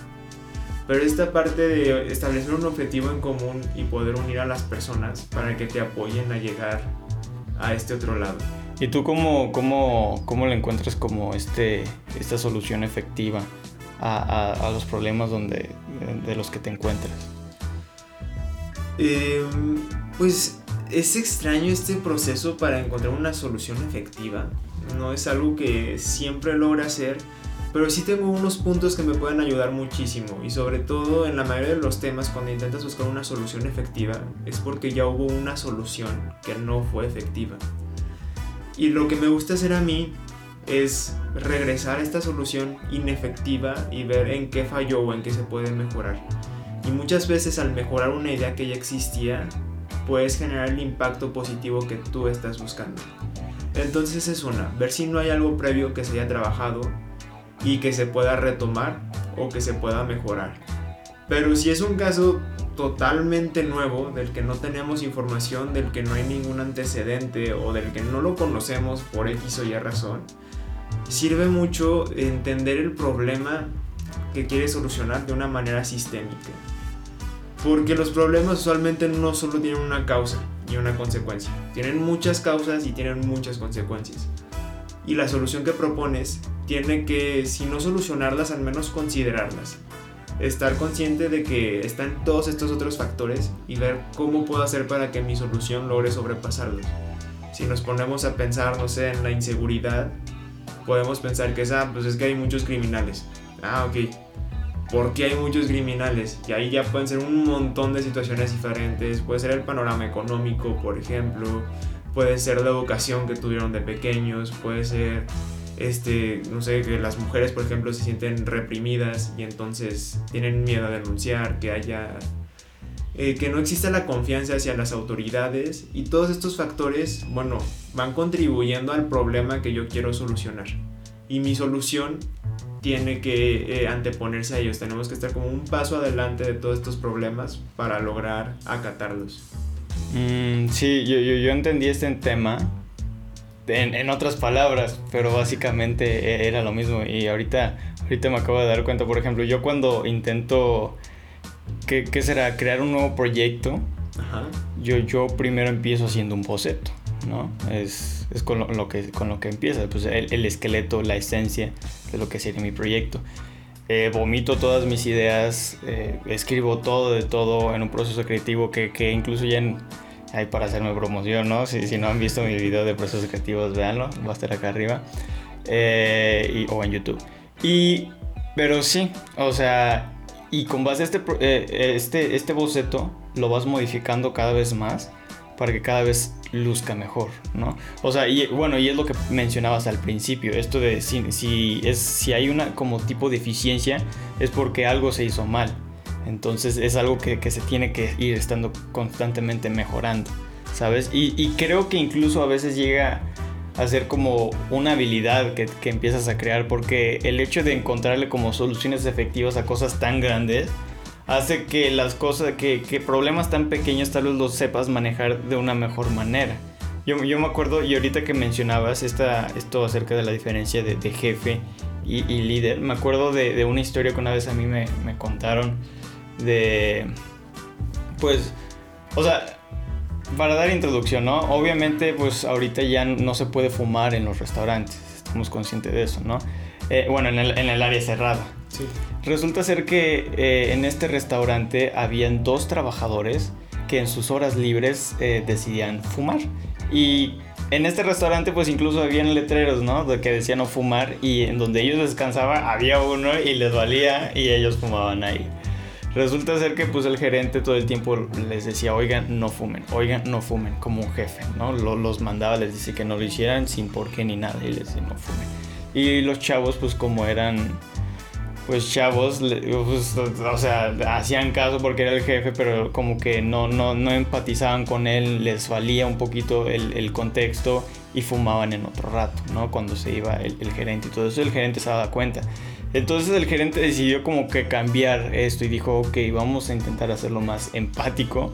Pero esta parte de establecer un objetivo en común y poder unir a las personas para que te apoyen a llegar a este otro lado. ¿Y tú cómo, cómo, cómo le encuentras como este, esta solución efectiva? a, los problemas donde, de los que te encuentras? Em, pues es extraño este proceso para encontrar una solución efectiva. No es algo que siempre logra hacer, pero sí tengo unos puntos que me pueden ayudar muchísimo. Y sobre todo en la mayoría de los temas, cuando intentas buscar una solución efectiva, es porque ya hubo una solución que no fue efectiva. Y lo que me gusta hacer a mí es regresar a esta solución inefectiva y ver en qué falló o en qué se puede mejorar. Y muchas veces al mejorar una idea que ya existía, puedes generar el impacto positivo que tú estás buscando. Entonces es una, ver si no hay algo previo que se haya trabajado y que se pueda retomar o que se pueda mejorar. Pero si es un caso totalmente nuevo, del que no tenemos información, del que no hay ningún antecedente o del que no lo conocemos por X o Y razón, sirve mucho entender el problema que quiere solucionar de una manera sistémica. Porque los problemas usualmente no solo tienen una causa y una consecuencia, tienen muchas causas y tienen muchas consecuencias. Y la solución que propones tiene que, si no solucionarlas, al menos considerarlas. Estar consciente de que están todos estos otros factores y ver cómo puedo hacer para que mi solución logre sobrepasarlos. Si nos ponemos a pensar, no sé, en la inseguridad, podemos pensar que es, ah, pues es que hay muchos criminales. Ah, ok. ¿Por qué hay muchos criminales? Y ahí ya pueden ser un montón de situaciones diferentes. Puede ser el panorama económico, por ejemplo. Puede ser la educación que tuvieron de pequeños. Puede ser, este, no sé, que las mujeres, por ejemplo, se sienten reprimidas y entonces tienen miedo a denunciar, que haya... Eh, que no exista la confianza hacia las autoridades y todos estos factores, bueno, van contribuyendo al problema que yo quiero solucionar. Y mi solución tiene que eh, anteponerse a ellos. Tenemos que estar como un paso adelante de todos estos problemas para lograr acatarlos. Mm, sí, yo, yo, yo, entendí este tema en, en, otras palabras, pero básicamente e, era lo mismo. Y ahorita, ahorita me acabo de dar cuenta, por ejemplo, yo cuando intento, ¿qué, qué será? Crear un nuevo proyecto, Ajá. Yo, yo primero empiezo haciendo un boceto. ¿no? Es, es con, lo, que, con lo que empieza, pues el, el, esqueleto, la esencia de lo que sería mi proyecto. Eh, vomito todas mis ideas, eh, escribo todo de todo en un proceso creativo que, que incluso ya en, hay para hacerme promoción, ¿no? Si, si, no han visto mi video de procesos creativos, véanlo, va a estar acá arriba eh, o en YouTube. Y, pero sí, o sea, y con base a este, este, este boceto lo vas modificando cada vez más para que cada vez luzca mejor, ¿no? O sea, y bueno, y es lo que mencionabas al principio, esto de si, si, es, si hay una como tipo de eficiencia es porque algo se hizo mal. Entonces es algo que, se tiene que ir estando constantemente mejorando, ¿sabes? Y, creo que incluso a veces llega a ser como una habilidad que, que empiezas a crear porque el hecho de encontrarle como soluciones efectivas a cosas tan grandes, hace que las cosas, que, que, problemas tan pequeños tal vez los sepas manejar de una mejor manera. Yo, yo me acuerdo, y ahorita que mencionabas esta, esto acerca de la diferencia de, jefe y, y, líder, me acuerdo de, de, una historia que una vez a mí me, me contaron de, pues, o sea, para dar introducción, ¿no? Obviamente, pues ahorita ya no se puede fumar en los restaurantes, estamos conscientes de eso, ¿no? Eh, bueno, en el, en el área cerrada. Sí. Resulta ser que eh, en este restaurante habían dos trabajadores que en sus horas libres eh, decidían fumar. Y en este restaurante pues incluso habían letreros, ¿no? De que decían no fumar y en donde ellos descansaban había uno y les valía y ellos fumaban ahí. Resulta ser que pues el gerente todo el tiempo les decía, oigan, no fumen, oigan, no fumen, como un jefe, ¿no? Los mandaba, les decía que no lo hicieran sin por qué ni nada y les decía, no fumen. Y los chavos pues como eran pues chavos, pues, o sea, hacían caso porque era el jefe, pero como que no, no, no empatizaban con él, les valía un poquito el, el, contexto y fumaban en otro rato, ¿no? Cuando se iba el, el, gerente y todo eso, el gerente se daba cuenta. Entonces el gerente decidió como que cambiar esto y dijo, ok, vamos a intentar hacerlo más empático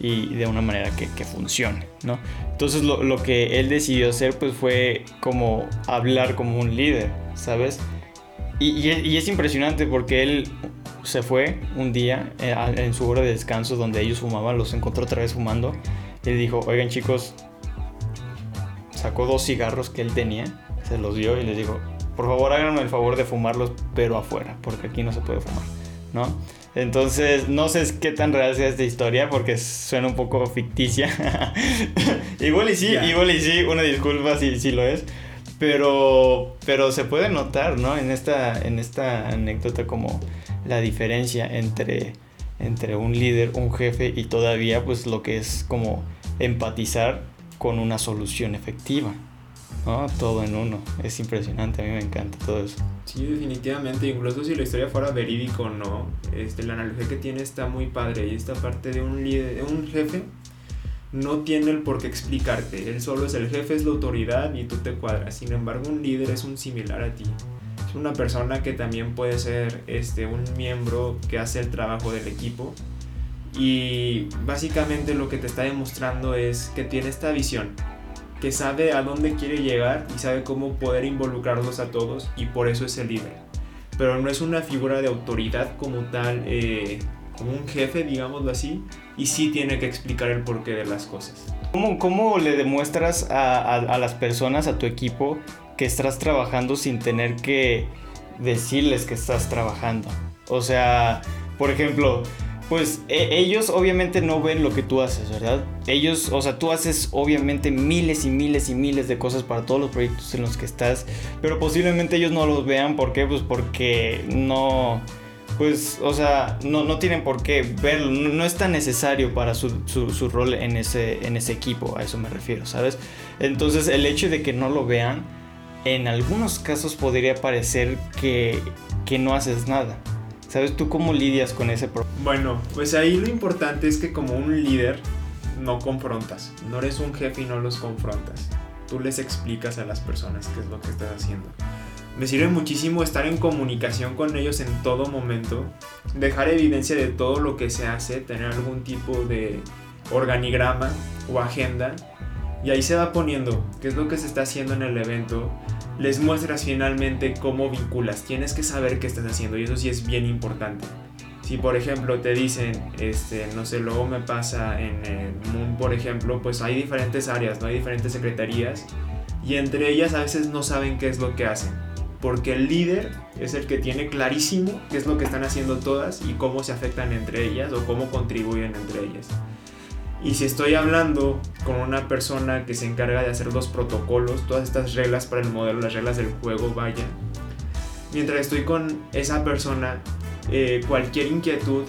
y de una manera que, que funcione, ¿no? Entonces lo, que él decidió hacer pues fue como hablar como un líder, ¿sabes? Y, es impresionante porque él se fue un día eh, en su hora de descanso donde ellos fumaban, los encontró otra vez fumando. Y le dijo, oigan chicos, sacó dos cigarros que él tenía, se los dio y les dijo, por favor háganme el favor de fumarlos, pero afuera, porque aquí no se puede fumar, ¿no? Entonces, no sé qué tan real sea esta historia porque suena un poco ficticia. igual y sí, yeah. igual y sí, una disculpa si, si lo es. Pero, pero se puede notar, ¿no? En esta, en esta anécdota como la diferencia entre, entre un líder, un jefe y todavía pues lo que es como empatizar con una solución efectiva. ¿No? Todo en uno. Es impresionante, a mí me encanta todo eso. Sí, definitivamente. Incluso si la historia fuera verídico o no, este, la analogía que tiene está muy padre. Y esta parte de un, líder, de un jefe no tiene el por qué explicarte. Él solo es el jefe, es la autoridad y tú te cuadras. Sin embargo, un líder es un similar a ti. Es una persona que también puede ser este, un miembro que hace el trabajo del equipo. Y básicamente lo que te está demostrando es que tiene esta visión, que sabe a dónde quiere llegar y sabe cómo poder involucrarlos a todos y por eso es el líder. Pero no es una figura de autoridad como tal, eh, como un jefe, digámoslo así, y sí tiene que explicar el porqué de las cosas. ¿Cómo, cómo le demuestras a, las personas, a tu equipo, que estás trabajando sin tener que decirles que estás trabajando? O sea, por ejemplo, pues e ellos obviamente no ven lo que tú haces, ¿verdad? Ellos, o sea, tú haces obviamente miles y miles y miles de cosas para todos los proyectos en los que estás, pero posiblemente ellos no los vean, ¿por qué? Pues porque no pues, o sea, no, no tienen por qué verlo, no, es tan necesario para su, su, rol en ese, en ese equipo, a eso me refiero, ¿sabes? Entonces el hecho de que no lo vean, en algunos casos podría parecer que, que no haces nada. ¿Sabes tú cómo lidias con ese problema? Bueno, pues ahí lo importante es que como un líder no confrontas, no eres un jefe y no los confrontas. Tú les explicas a las personas qué es lo que estás haciendo. Me sirve muchísimo estar en comunicación con ellos en todo momento, dejar evidencia de todo lo que se hace, tener algún tipo de organigrama o agenda y ahí se va poniendo qué es lo que se está haciendo en el evento. Les muestras finalmente cómo vinculas. Tienes que saber qué estás haciendo y eso sí es bien importante. Si por ejemplo te dicen, este, no sé, luego me pasa en el Moon, por ejemplo, pues hay diferentes áreas, no hay diferentes secretarías y entre ellas a veces no saben qué es lo que hacen porque el líder es el que tiene clarísimo qué es lo que están haciendo todas y cómo se afectan entre ellas o cómo contribuyen entre ellas. Y si estoy hablando con una persona que se encarga de hacer los protocolos, todas estas reglas para el modelo, las reglas del juego, vaya, mientras estoy con esa persona, eh, cualquier inquietud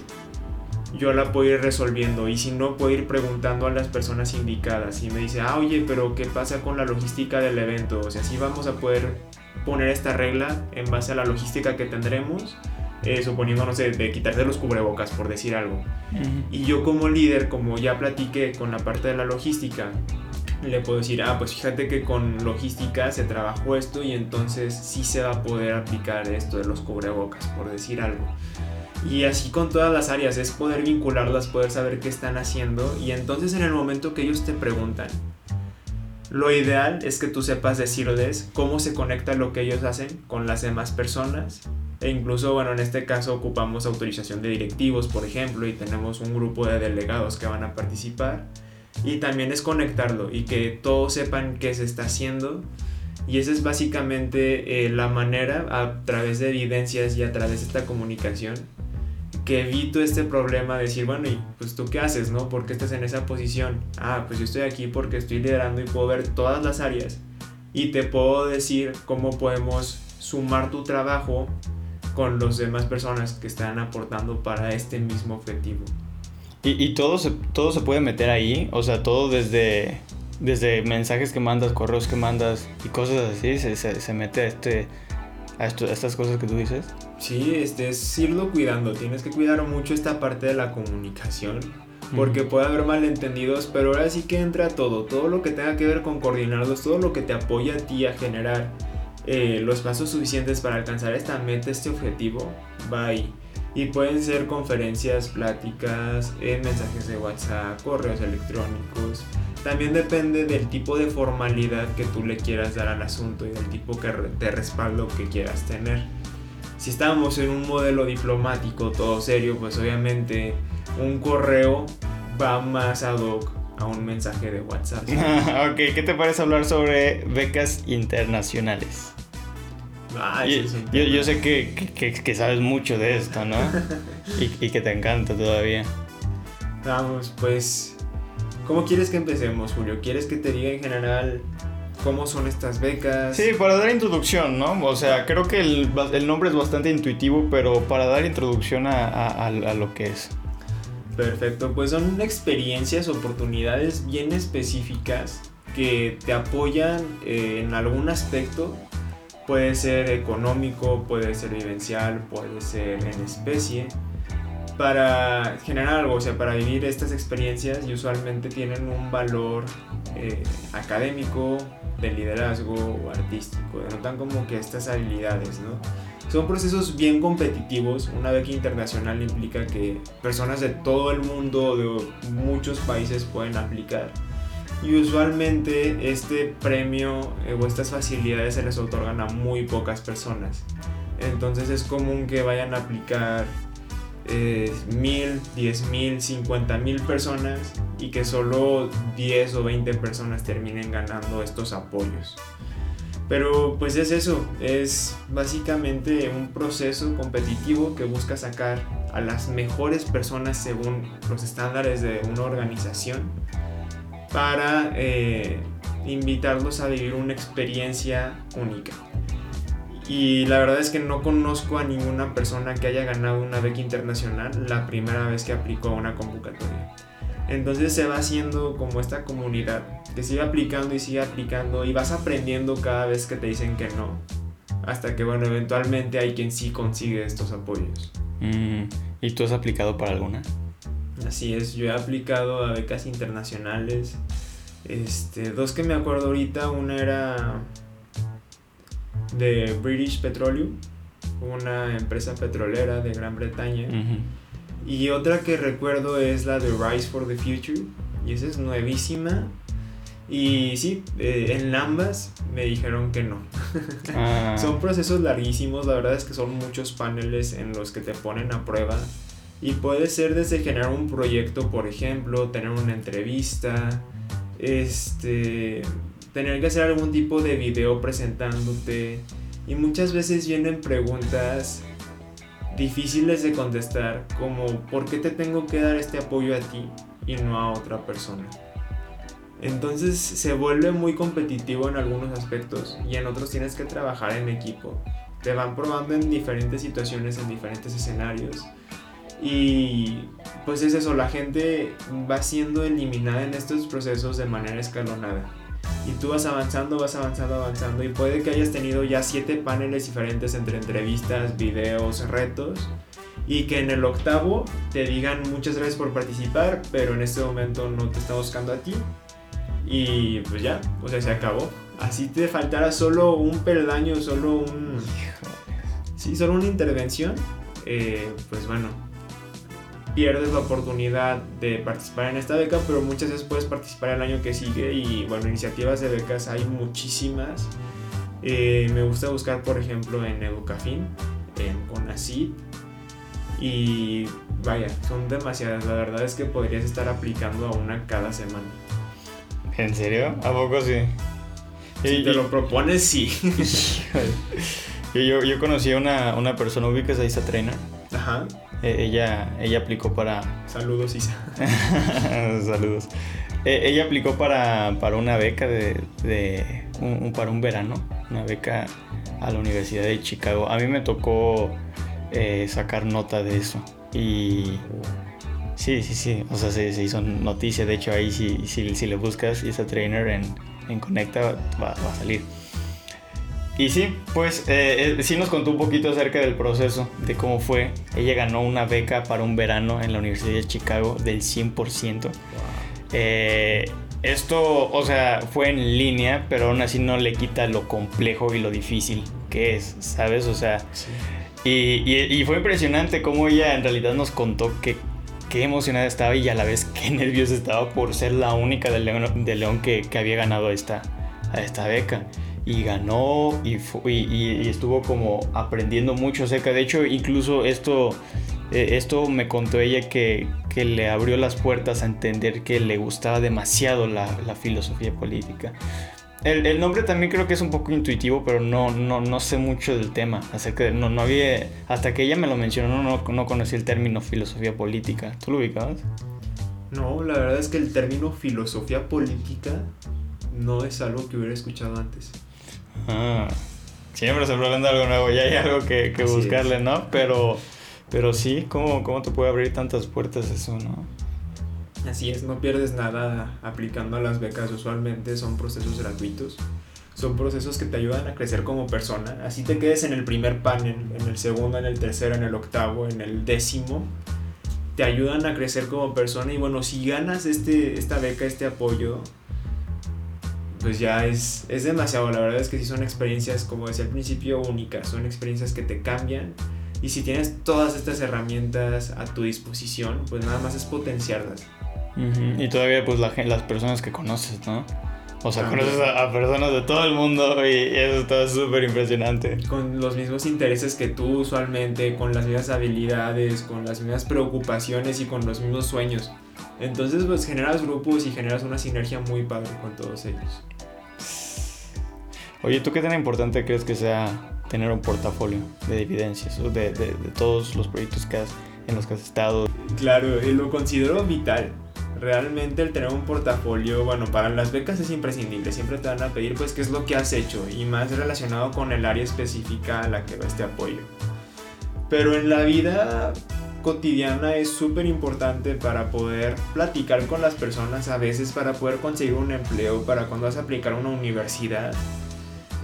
yo la puedo ir resolviendo. Y si no puedo ir preguntando a las personas indicadas. Y me dice, ah, oye, pero ¿qué pasa con la logística del evento? O sea, si vamos a poder poner esta regla en base a la logística que tendremos, eh, suponiendo, no sé, de quitarse los cubrebocas, por decir algo. Y yo como líder, como ya platiqué con la parte de la logística, le puedo decir, ah, pues fíjate que con logística se trabajó esto y entonces sí se va a poder aplicar esto de los cubrebocas, por decir algo. Y así con todas las áreas, es poder vincularlas, poder saber qué están haciendo y entonces en el momento que ellos te preguntan, lo ideal es que tú sepas decirles cómo se conecta lo que ellos hacen con las demás personas. E incluso, bueno, en este caso ocupamos autorización de directivos, por ejemplo, y tenemos un grupo de delegados que van a participar. Y también es conectarlo y que todos sepan qué se está haciendo. Y esa es básicamente eh, la manera, a través de evidencias y a través de esta comunicación, que evito este problema de decir, bueno, ¿y pues tú qué haces, no? ¿Por qué estás en esa posición? Ah, pues yo estoy aquí porque estoy liderando y puedo ver todas las áreas y te puedo decir cómo podemos sumar tu trabajo con las demás personas que están aportando para este mismo objetivo. Y, y todo, se, todo se puede meter ahí, o sea, todo desde, desde mensajes que mandas, correos que mandas y cosas así, se, se, se mete a, este, a, esto, a estas cosas que tú dices. Sí, este, es irlo cuidando. Tienes que cuidar mucho esta parte de la comunicación. Porque puede haber malentendidos, pero ahora sí que entra todo. Todo lo que tenga que ver con coordinarlos, todo lo que te apoya a ti a generar eh, los pasos suficientes para alcanzar esta meta, este objetivo, va ahí. Y pueden ser conferencias, pláticas, en mensajes de WhatsApp, correos electrónicos. También depende del tipo de formalidad que tú le quieras dar al asunto y del tipo de respaldo que quieras tener si estamos en un modelo diplomático todo serio, pues obviamente un correo va más ad hoc a un mensaje de WhatsApp. ok, ¿qué te parece hablar sobre becas internacionales? yo, sé que, sabes mucho de esto, ¿no? y, y que te encanta todavía. Vamos, pues, ¿cómo quieres que empecemos, Julio? ¿Quieres que te diga en general cómo son estas becas. Sí, para dar introducción, ¿no? O sea, creo que el, el nombre es bastante intuitivo, pero para dar introducción a, a, a, lo que es. Perfecto, pues son experiencias, oportunidades bien específicas que te apoyan eh, en algún aspecto. Puede ser económico, puede ser vivencial, puede ser en especie para generar algo, o sea, para vivir estas experiencias y usualmente tienen un valor eh, académico, de liderazgo o artístico, denotan como que estas habilidades, ¿no? Son procesos bien competitivos, una beca internacional implica que personas de todo el mundo, de muchos países pueden aplicar y usualmente este premio eh, o estas facilidades se les otorgan a muy pocas personas. Entonces es común que vayan a aplicar eh, mil, diez mil, cincuenta mil personas y que solo 10 o 20 personas terminen ganando estos apoyos. Pero pues es eso, es básicamente un proceso competitivo que busca sacar a las mejores personas según los estándares de una organización para eh, invitarlos a vivir una experiencia única. Y la verdad es que no conozco a ninguna persona que haya ganado una beca internacional la primera vez que aplicó a una convocatoria. Entonces se va haciendo como esta comunidad que sigue aplicando y sigue aplicando y vas aprendiendo cada vez que te dicen que no. Hasta que bueno, eventualmente hay quien sí consigue estos apoyos. Mm, ¿Y tú has aplicado para alguna? Así es, yo he aplicado a becas internacionales. Este, dos que me acuerdo ahorita, una era de British Petroleum, una empresa petrolera de Gran Bretaña. Y otra que recuerdo es la de Rise for the Future, y esa es nuevísima. Y sí, eh, en ambas me dijeron que no. Ah. son procesos larguísimos, la verdad es que son muchos paneles en los que te ponen a prueba. Y puede ser desde generar un proyecto, por ejemplo, tener una entrevista, este, tener que hacer algún tipo de video presentándote. Y muchas veces vienen preguntas difíciles de contestar, como ¿por qué te tengo que dar este apoyo a ti y no a otra persona? Entonces se vuelve muy competitivo en algunos aspectos y en otros tienes que trabajar en equipo. Te van probando en diferentes situaciones, en diferentes escenarios. Y pues es eso, la gente va siendo eliminada en estos procesos de manera escalonada. Y tú vas avanzando, vas avanzando, avanzando. Y puede que hayas tenido ya siete paneles diferentes entre entrevistas, videos, retos. Y que en el octavo te digan muchas gracias por participar, pero en este momento no te está buscando a ti. Y pues ya, o sea, se acabó. Así te faltara solo un peldaño, solo un... Sí, solo una intervención. Eh, pues bueno, pierdes la oportunidad de participar en esta beca, pero muchas veces puedes participar el año que sigue y bueno, iniciativas de becas hay muchísimas. Eh, me gusta buscar, por ejemplo, en Educafin, en Conacid y vaya, son demasiadas. La verdad es que podrías estar aplicando a una cada semana. ¿En serio? ¿A poco sí? Si te lo propones, sí. yo, yo conocí a una, una persona, ubicas a Isa Trainer. Ajá. E, ella, ella aplicó para... Saludos, Isa. Saludos. E, ella aplicó para, para una beca de, de un, para un verano, una beca a la Universidad de Chicago. A mí me tocó eh, sacar nota de eso. Y sí, sí, sí, o sea, se, se hizo noticia. De hecho, ahí si, si, si le buscas esa trainer en, en Conecta va, va a salir. Y sí, pues eh, eh, sí nos contó un poquito acerca del proceso, de cómo fue. Ella ganó una beca para un verano en la Universidad de Chicago del 100%. Eh, esto, o sea, fue en línea, pero aún así no le quita lo complejo y lo difícil que es, ¿sabes? O sea, y, fue impresionante cómo ella en realidad nos contó que qué emocionada estaba y a la vez qué nerviosa estaba por ser la única de León, de León que, que había ganado esta, a esta beca y ganó y, y, estuvo como aprendiendo mucho acerca. De hecho, incluso esto, eh, esto me contó ella que, que, le abrió las puertas a entender que le gustaba demasiado la, filosofía política. El, nombre también creo que es un poco intuitivo, pero no, no, no sé mucho del tema. Acerca no, no había, hasta que ella me lo mencionó, no, no conocía el término filosofía política. ¿Tú lo ubicabas? No, la verdad es que el término filosofía política no es algo que hubiera escuchado antes. Ah, siempre se aprende algo nuevo, ya hay algo que, que buscarle, ¿no? Pero, pero sí, ¿cómo, ¿cómo te puede abrir tantas puertas eso, no? Así es, no pierdes nada aplicando a las becas, usualmente son procesos gratuitos. Son procesos que te ayudan a crecer como persona. Así te quedes en el primer panel, en el segundo, en el tercero, en el octavo, en el décimo. Te ayudan a crecer como persona y bueno, si ganas este, esta beca, este apoyo, pues ya es, es demasiado. La verdad es que sí son experiencias, como decía al principio, únicas. Son experiencias que te cambian. Y si tienes todas estas herramientas a tu disposición, pues nada más es potenciarlas. Y todavía pues la, las personas que conoces, ¿no? O sea, conoces a, personas de todo el mundo y eso está súper impresionante. Con los mismos intereses que tú usualmente, con las mismas habilidades, con las mismas preocupaciones y con los mismos sueños. Entonces pues generas grupos y generas una sinergia muy padre con todos ellos. Oye, ¿tú qué tan importante crees que sea tener un portafolio de evidencias de, todos los proyectos que has, en los que has estado? Claro, lo considero vital. Realmente el tener un portafolio, bueno, para las becas es imprescindible. Siempre te van a pedir pues qué es lo que has hecho y más relacionado con el área específica a la que va este apoyo. Pero en la vida cotidiana es súper importante para poder platicar con las personas, a veces para poder conseguir un empleo, para cuando vas a aplicar una universidad.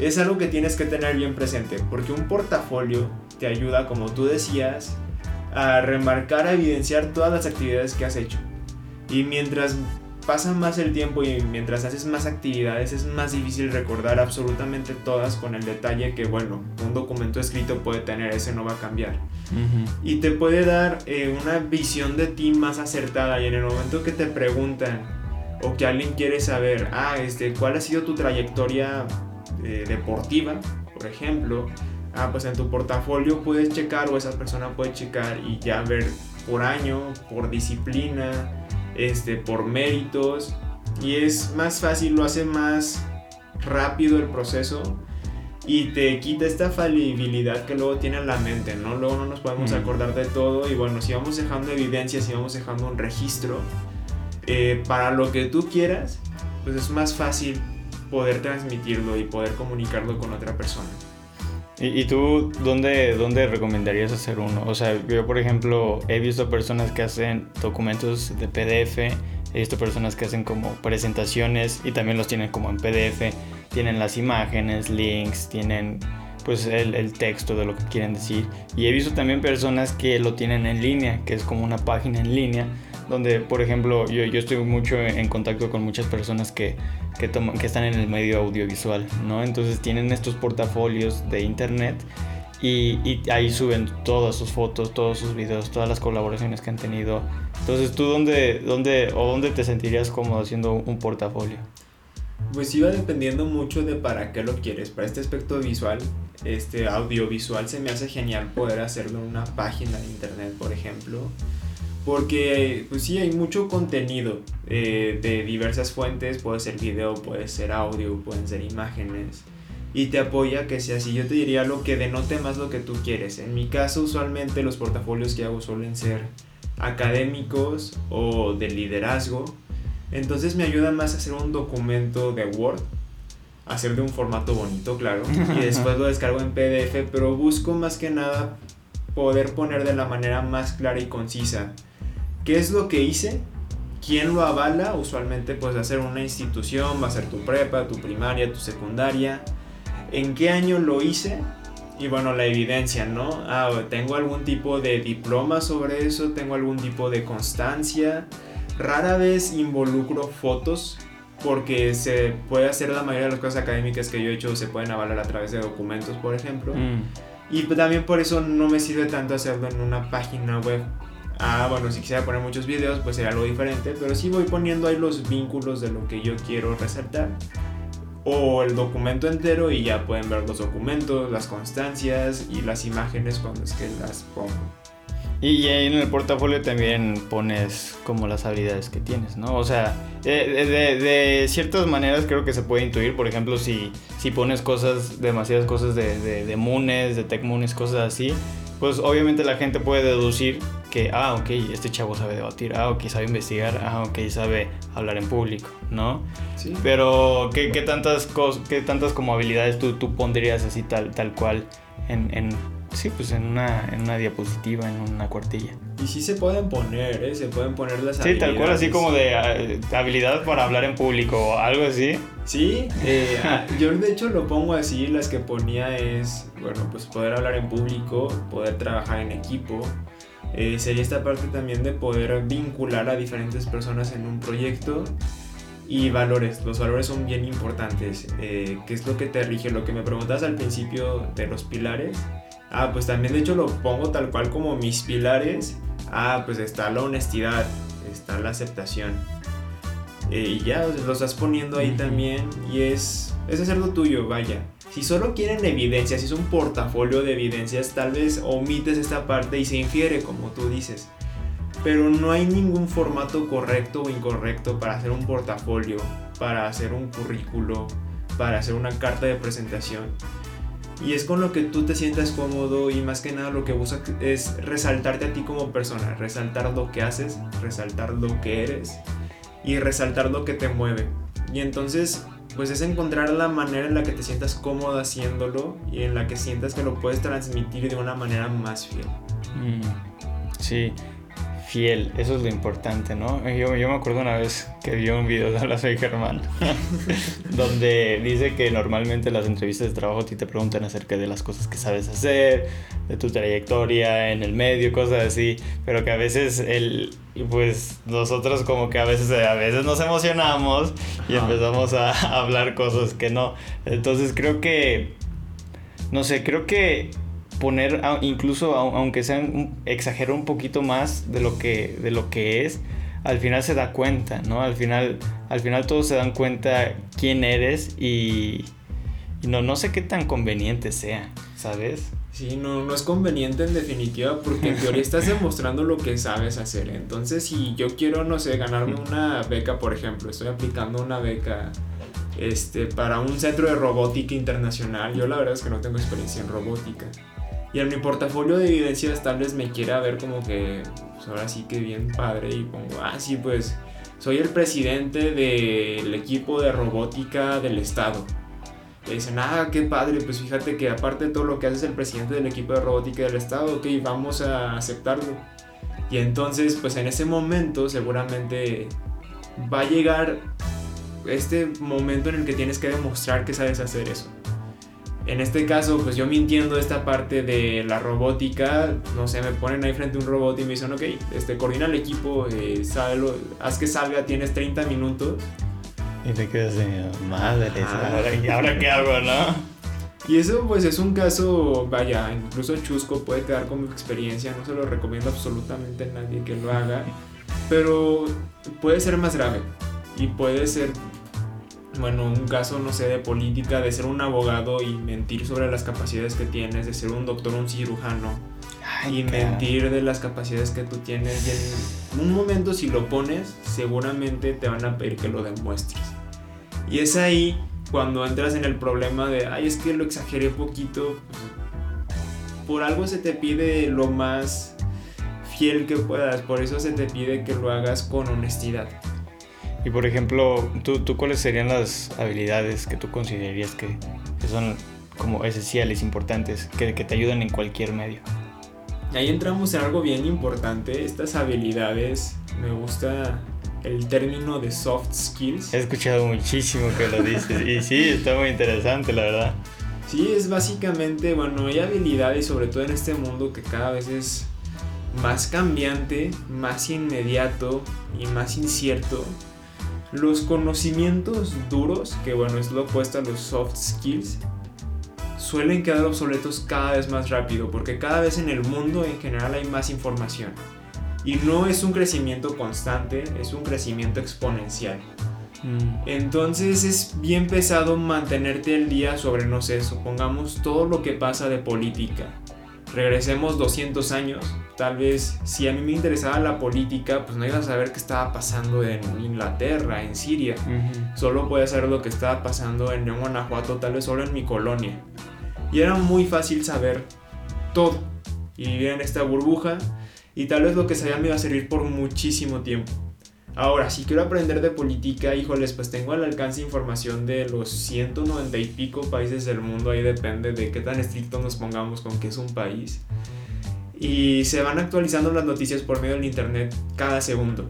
Es algo que tienes que tener bien presente, porque un portafolio te ayuda, como tú decías, a remarcar, a evidenciar todas las actividades que has hecho. Y mientras pasa más el tiempo y mientras haces más actividades es más difícil recordar absolutamente todas con el detalle que, bueno, un documento escrito puede tener, ese no va a cambiar. Y te puede dar eh, una visión de ti más acertada y en el momento que te preguntan o que alguien quiere saber, ah, este, ¿cuál ha sido tu trayectoria eh, deportiva, por ejemplo? Ah, pues en tu portafolio puedes checar o esa persona puede checar y ya ver por año, por disciplina, este, por méritos y es más fácil, lo hace más rápido el proceso y te quita esta falibilidad que luego tiene la mente, ¿no? Luego no nos podemos mm. acordar de todo y bueno, si vamos dejando evidencias, si vamos dejando un registro eh, para lo que tú quieras, pues es más fácil poder transmitirlo y poder comunicarlo con otra persona. ¿Y, tú dónde, dónde recomendarías hacer uno? O sea, yo por ejemplo he visto personas que hacen documentos de PDF, he visto personas que hacen como presentaciones y también los tienen como en PDF, tienen las imágenes, links, tienen pues el, el, texto de lo que quieren decir. Y he visto también personas que lo tienen en línea, que es como una página en línea donde, por ejemplo, yo, yo estoy mucho en contacto con muchas personas que, que, toman, que están en el medio audiovisual, ¿no? Entonces tienen estos portafolios de internet y, y, ahí suben todas sus fotos, todos sus videos, todas las colaboraciones que han tenido. Entonces, ¿tú dónde, dónde o dónde te sentirías cómodo haciendo un portafolio? Pues iba dependiendo mucho de para qué lo quieres. Para este aspecto visual, este audiovisual, se me hace genial poder hacerlo en una página de internet, por ejemplo porque, pues sí, hay mucho contenido eh, de diversas fuentes, puede ser video, puede ser audio, pueden ser imágenes. Y te apoya que sea así. Yo te diría lo que denote más lo que tú quieres. En mi caso, usualmente los portafolios que hago suelen ser académicos o de liderazgo. Entonces me ayuda más a hacer un documento de Word, hacer de un formato bonito, claro, y después lo descargo en PDF, pero busco más que nada poder poner de la manera más clara y concisa ¿Qué es lo que hice? ¿Quién lo avala? Usualmente puedes hacer una institución, va a ser tu prepa, tu primaria, tu secundaria. ¿En qué año lo hice? Y bueno, la evidencia, ¿no? Ah, tengo algún tipo de diploma sobre eso, tengo algún tipo de constancia. Rara vez involucro fotos porque se puede hacer la mayoría de las cosas académicas que yo he hecho se pueden avalar a través de documentos, por ejemplo. Mm. Y también por eso no me sirve tanto hacerlo en una página web Ah, bueno, si quisiera poner muchos videos, pues sería algo diferente, pero sí voy poniendo ahí los vínculos de lo que yo quiero resaltar. O el documento entero y ya pueden ver los documentos, las constancias y las imágenes cuando es que las pongo. Y ahí en el portafolio también pones como las habilidades que tienes, ¿no? O sea, de, de, ciertas maneras creo que se puede intuir, por ejemplo, si, si pones cosas, demasiadas cosas de, de, de Munes, de Tech Munes, cosas así, pues obviamente la gente puede deducir que, ah, ok, este chavo sabe debatir, ah, ok, sabe investigar, ah, ok, sabe hablar en público, ¿no? Sí. Pero, ¿qué, qué tantas, cosas, qué tantas como habilidades tú, tú pondrías así tal, tal cual en, en, sí, pues en una, en una diapositiva, en una cuartilla? Y sí se pueden poner, ¿eh? Se pueden poner las habilidades. Sí, tal cual, así como de uh, habilidad para hablar en público o algo así. Sí, eh, yo de hecho lo pongo así, las que ponía es, bueno, pues poder hablar en público, poder trabajar en equipo. Eh, sería esta parte también de poder vincular a diferentes personas en un proyecto y valores. Los valores son bien importantes. Eh, ¿Qué es lo que te rige? Lo que me preguntas al principio de los pilares. Ah, pues también de hecho lo pongo tal cual como mis pilares Ah, pues está la honestidad, está la aceptación. Eh, y ya lo estás poniendo ahí también y es, es hacerlo tuyo, vaya. Si solo quieren evidencia, si es un portafolio de evidencias, tal vez omites esta parte y se infiere, como tú dices. Pero no hay ningún formato correcto o incorrecto para hacer un portafolio, para hacer un currículo, para hacer una carta de presentación. Y es con lo que tú te sientas cómodo y más que nada lo que buscas es resaltarte a ti como persona, resaltar lo que haces, resaltar lo que eres y resaltar lo que te mueve. Y entonces, pues es encontrar la manera en la que te sientas cómodo haciéndolo y en la que sientas que lo puedes transmitir de una manera más fiel. Mm, sí, fiel, eso es lo importante, ¿no? Yo, yo me acuerdo una vez que vi un video de la Soy Germán, donde dice que normalmente las entrevistas de trabajo a ti te preguntan acerca de las cosas que sabes hacer, de tu trayectoria en el medio, cosas así, pero que a veces el, pues nosotros como que a veces, a veces nos emocionamos y empezamos a, a hablar cosas que no. Entonces creo que, no sé, creo que poner, incluso aunque sea un, exagera un poquito más de lo que, de lo que es, al final se da cuenta, ¿no? Al final, al final todos se dan cuenta quién eres y, no, no sé qué tan conveniente sea, ¿sabes? Sí, no, no es conveniente en definitiva porque en teoría estás demostrando lo que sabes hacer. Entonces, si yo quiero, no sé, ganarme una beca, por ejemplo, estoy aplicando una beca este, para un centro de robótica internacional, yo la verdad es que no tengo experiencia en robótica. Y en mi portafolio de evidencias tal vez me quiera ver como que, pues ahora sí que bien padre y pongo, ah, sí, pues soy el presidente del equipo de robótica del estado. Y dicen, ah, qué padre, pues fíjate que aparte de todo lo que haces el presidente del equipo de robótica del estado, ok, vamos a aceptarlo. Y entonces, pues en ese momento seguramente va a llegar este momento en el que tienes que demostrar que sabes hacer eso en este caso, pues yo mintiendo esta parte de la robótica, no sé, me ponen ahí frente a un robot y me dicen, ok, este, coordina el equipo, eh, haz que salga, tienes 30 minutos. Y te quedas de madre, ¿y ahora qué hago, no? Y eso pues es un caso, vaya, incluso chusco puede quedar como experiencia, no se lo recomiendo absolutamente a nadie que lo haga, pero puede ser más grave y puede ser bueno, un caso, no sé, de política, de ser un abogado y mentir sobre las capacidades que tienes, de ser un doctor, un cirujano, y mentir de las capacidades que tú tienes. Y en un momento, si lo pones, seguramente te van a pedir que lo demuestres. Y es ahí cuando entras en el problema de, ay, es que lo exageré poquito. Por algo se te pide lo más fiel que puedas, por eso se te pide que lo hagas con honestidad. Y por ejemplo, ¿tú, ¿tú, cuáles serían las habilidades que tú considerarías que, son como esenciales, importantes, que, que, te ayudan en cualquier medio? Ahí entramos en algo bien importante, estas habilidades, me gusta el término de soft skills. He escuchado muchísimo que lo dices y sí, está muy interesante, la verdad. Sí, es básicamente, bueno, hay habilidades, sobre todo en este mundo que cada vez es más cambiante, más inmediato y más incierto los conocimientos duros, que bueno, es lo opuesto a los soft skills, suelen quedar obsoletos cada vez más rápido, porque cada vez en el mundo en general hay más información. Y no es un crecimiento constante, es un crecimiento exponencial. Mm. Entonces es bien pesado mantenerte el día sobre, no sé, supongamos todo lo que pasa de política. Regresemos 200 años tal vez si a mí me interesaba la política, pues no iba a saber qué estaba pasando en Inglaterra, en Siria. Solo podía saber lo que estaba pasando en Guanajuato, tal vez solo en mi colonia. Y era muy fácil saber todo. Y vivir en esta burbuja. Y tal vez lo que sabía me iba a servir por muchísimo tiempo. Ahora, si quiero aprender de política, híjoles, pues tengo al alcance información de los 190 y pico países del mundo. Ahí depende de qué tan estricto nos pongamos con qué es un país y se van actualizando las noticias por medio del internet cada segundo.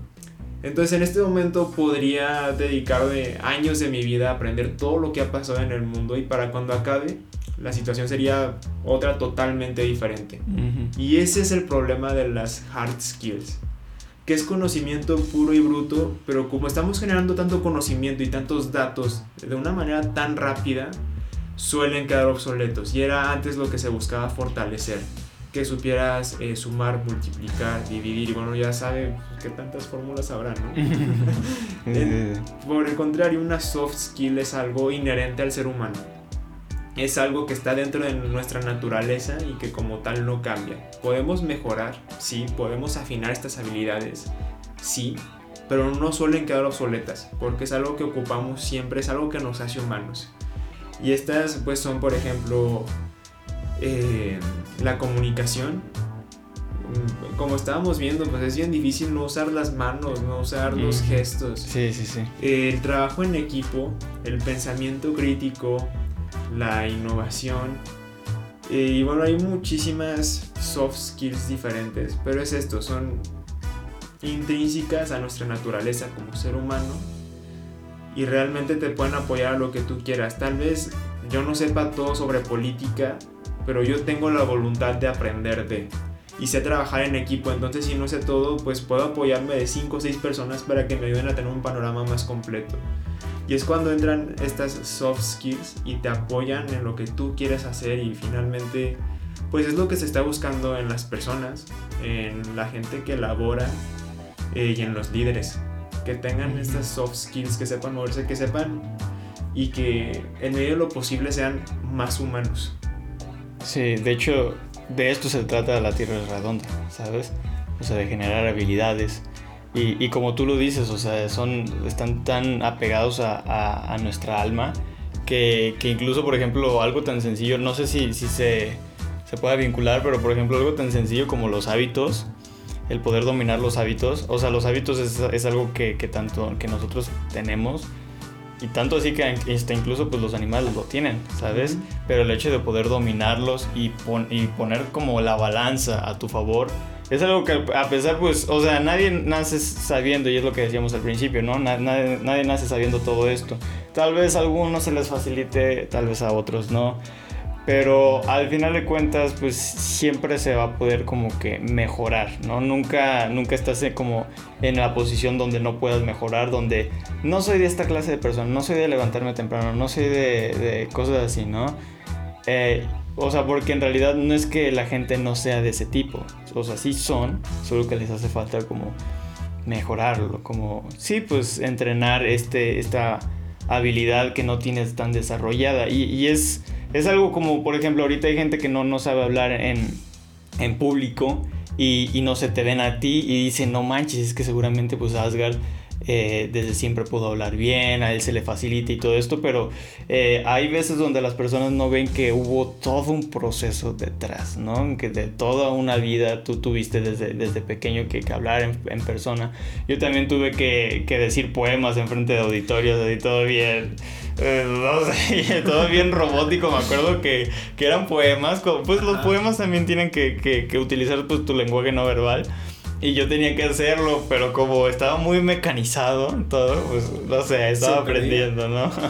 Entonces en este momento podría dedicar de años de mi vida a aprender todo lo que ha pasado en el mundo y para cuando acabe la situación sería otra totalmente diferente. Y ese es el problema de las hard skills, que es conocimiento puro y bruto, pero como estamos generando tanto conocimiento y tantos datos de una manera tan rápida, suelen quedar obsoletos y era antes lo que se buscaba fortalecer que supieras eh, sumar, multiplicar, dividir. Y bueno, ya sabe qué tantas fórmulas habrá, ¿no? por el contrario, una soft skill es algo inherente al ser humano. Es algo que está dentro de nuestra naturaleza y que como tal no cambia. Podemos mejorar, sí, podemos afinar estas habilidades, sí, pero no suelen quedar obsoletas, porque es algo que ocupamos siempre, es algo que nos hace humanos. Y estas pues son, por ejemplo, eh, la comunicación. mm, como estábamos viendo, pues es bien difícil no usar las manos, no usar los gestos. Sí, sí, sí. El trabajo en equipo, el pensamiento crítico, la innovación. eh, Y bueno, hay muchísimas soft skills diferentes, pero es esto, son intrínsecas a nuestra naturaleza como ser humano y realmente te pueden apoyar a lo que tú quieras. Tal vez yo no sepa todo sobre política, pero yo tengo la voluntad de aprender de y sé trabajar en equipo, entonces si no sé todo, pues puedo apoyarme de 5 o 6 personas para que me ayuden a tener un panorama más completo. Y es cuando entran estas soft skills y te apoyan en lo que tú quieres hacer y finalmente pues es lo que se está buscando en las personas, en la gente que elabora eh, y en los líderes. Que tengan estas soft skills, que sepan moverse, que sepan y que en medio de lo posible sean más humanos. Sí, de hecho, de esto se trata la Tierra redonda, ¿sabes? O sea, de generar habilidades. Y, y como tú lo dices, o sea, son, están tan apegados a, a, a nuestra alma que, que, incluso, por ejemplo, algo tan sencillo, no sé si, si se, se puede vincular, pero por ejemplo, algo tan sencillo como los hábitos, el poder dominar los hábitos, o sea, los hábitos es, es algo que, que, tanto que nosotros tenemos y tanto así que este, incluso pues los animales lo tienen, ¿sabes? Pero el hecho de poder dominarlos y, pon y poner como la balanza a tu favor es algo que a pesar pues, o sea, nadie nace sabiendo y es lo que decíamos al principio, ¿no? Nadie, nadie nace sabiendo todo esto. Tal vez a algunos se les facilite, tal vez a otros no. Pero al final de cuentas, pues siempre se va a poder como que mejorar, ¿no? Nunca, nunca estás como en la posición donde no puedas mejorar, donde no soy de esta clase de persona, no soy de levantarme temprano, no soy de, de cosas así, ¿no? Eh, o sea, porque en realidad no es que la gente no sea de ese tipo, o sea, sí son, solo que les hace falta como mejorarlo, como, sí, pues entrenar este, esta habilidad que no tienes tan desarrollada y es es algo como, por ejemplo, ahorita hay gente que no, no sabe hablar en, en público y, y, no se te ven a ti y dicen, no manches, es que seguramente pues Asgard eh, desde siempre pudo hablar bien, a él se le facilita y todo esto, pero eh, hay veces donde las personas no ven que hubo todo un proceso detrás, ¿no? Que de toda una vida tú tuviste desde, desde pequeño que, hablar en, en, persona. Yo también tuve que, que decir poemas en frente de auditorios y todo bien. Eh, no sé, todo bien robótico. Me acuerdo que, que eran poemas. Pues los poemas también tienen que, que, que utilizar pues, tu lenguaje no verbal y yo tenía que hacerlo, pero como estaba muy mecanizado todo, pues no sé, estaba Super aprendiendo, bien. ¿no?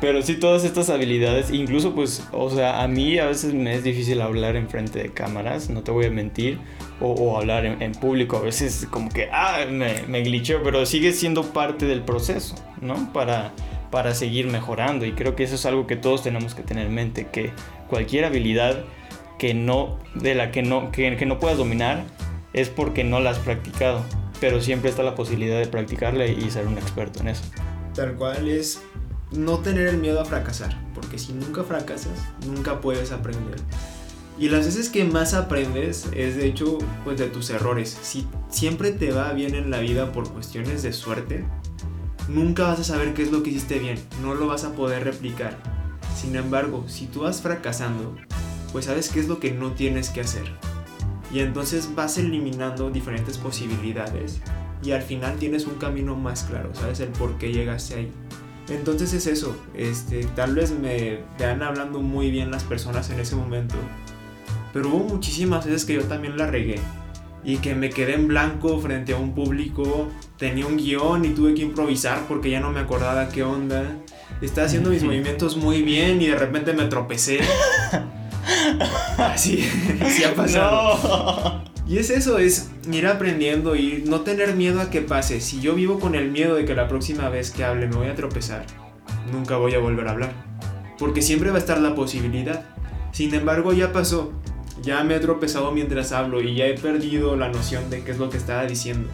Pero sí, todas estas habilidades, incluso pues, o sea, a mí a veces me es difícil hablar en frente de cámaras, no te voy a mentir, o, o hablar en, en, público, a veces como que, ah, me, me glitcheo, pero sigue siendo parte del proceso, ¿no? Para, para seguir mejorando, y creo que eso es algo que todos tenemos que tener en mente, que cualquier habilidad que no, de la que no, que, que no puedas dominar, es porque no la has practicado, pero siempre está la posibilidad de practicarla y ser un experto en eso. Tal cual es no tener el miedo a fracasar, porque si nunca fracasas, nunca puedes aprender. Y las veces que más aprendes es de hecho pues de tus errores. Si siempre te va bien en la vida por cuestiones de suerte, nunca vas a saber qué es lo que hiciste bien, no lo vas a poder replicar. Sin embargo, si tú vas fracasando, pues sabes qué es lo que no tienes que hacer y entonces vas eliminando diferentes posibilidades y al final tienes un camino más claro, sabes el por qué llegaste ahí. Entonces es eso, este, tal vez me vean hablando muy bien las personas en ese momento, pero hubo muchísimas veces que yo también la regué y que me quedé en blanco frente a un público, tenía un guion y tuve que improvisar porque ya no me acordaba qué onda. Estaba haciendo mis movimientos muy bien y de repente me tropecé. Así, así ha pasado. No. Y es eso, es ir aprendiendo y no tener miedo a que pase. Si yo vivo con el miedo de que la próxima vez que hable me voy a tropezar, nunca voy a volver a hablar. Porque siempre va a estar la posibilidad. Sin embargo, ya pasó. Ya me he tropezado mientras hablo y ya he perdido la noción de qué es lo que estaba diciendo.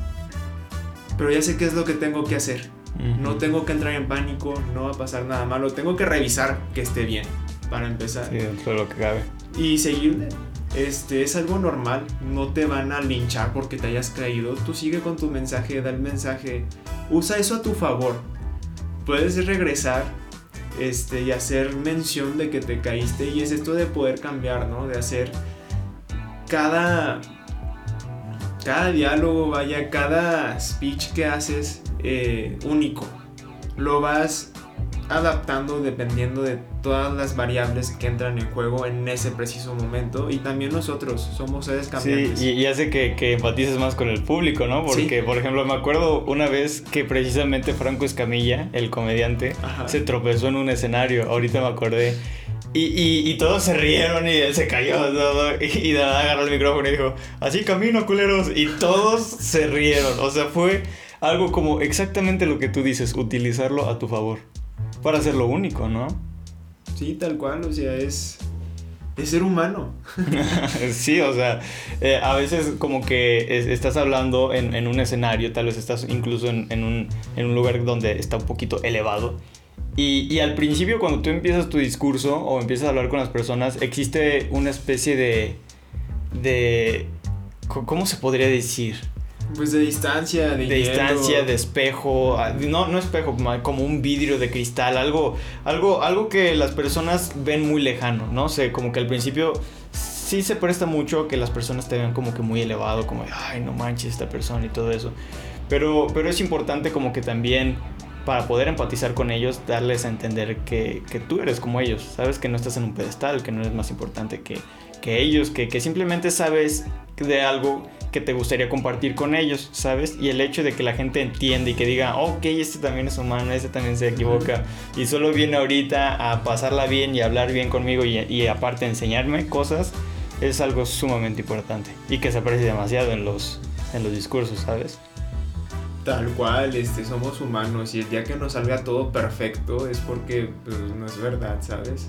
Pero ya sé qué es lo que tengo que hacer. Uh -huh. No tengo que entrar en pánico, no va a pasar nada malo. Tengo que revisar que esté bien para empezar. Sí, dentro de lo que cabe. Y seguirle. Este es algo normal, no te van a linchar porque te hayas caído. Tú sigue con tu mensaje, da el mensaje. Usa eso a tu favor. Puedes regresar este, y hacer mención de que te caíste. Y es esto de poder cambiar, ¿no? De hacer cada cada diálogo, vaya, cada speech que haces eh, único. Lo vas adaptando dependiendo de todas las variables que entran en juego en ese preciso momento y también nosotros somos seres cambiantes. Sí, y, hace que, que, empatices más con el público, ¿no? Porque, por ejemplo, me acuerdo una vez que precisamente Franco Escamilla, el comediante, se tropezó en un escenario, ahorita me acordé. Y, y, todos se rieron y él se cayó todo, y, de nada agarró el micrófono y dijo, así camino, culeros. Y todos se rieron. O sea, fue algo como exactamente lo que tú dices, utilizarlo a tu favor para ser lo único, ¿no? Sí, tal cual, o sea, es, es ser humano. sí, o sea, eh, a veces como que estás hablando en, un escenario, tal vez estás incluso en, un, lugar donde está un poquito elevado. Y, y, al principio cuando tú empiezas tu discurso o empiezas a hablar con las personas, existe una especie de... de ¿Cómo se podría decir? Pues de distancia, de, de distancia, de espejo, no, no espejo, como un vidrio de cristal, algo, algo, algo que las personas ven muy lejano, ¿no? sé, como que al principio sí se presta mucho que las personas te vean como que muy elevado, como, ay, no manches esta persona y todo eso. Pero, pero es importante como que también para poder empatizar con ellos, darles a entender que, tú eres como ellos, sabes que no estás en un pedestal, que no eres más importante que, ellos, que, simplemente sabes de algo que te gustaría compartir con ellos, ¿sabes? Y el hecho de que la gente entienda y que diga, ok, este también es humano, este también se equivoca, y solo viene ahorita a pasarla bien y hablar bien conmigo y, y aparte enseñarme cosas, es algo sumamente importante y que se aprecia demasiado en los, en los discursos, ¿sabes? Tal cual, este, somos humanos y el día que nos salga todo perfecto es porque pues, no es verdad, ¿sabes?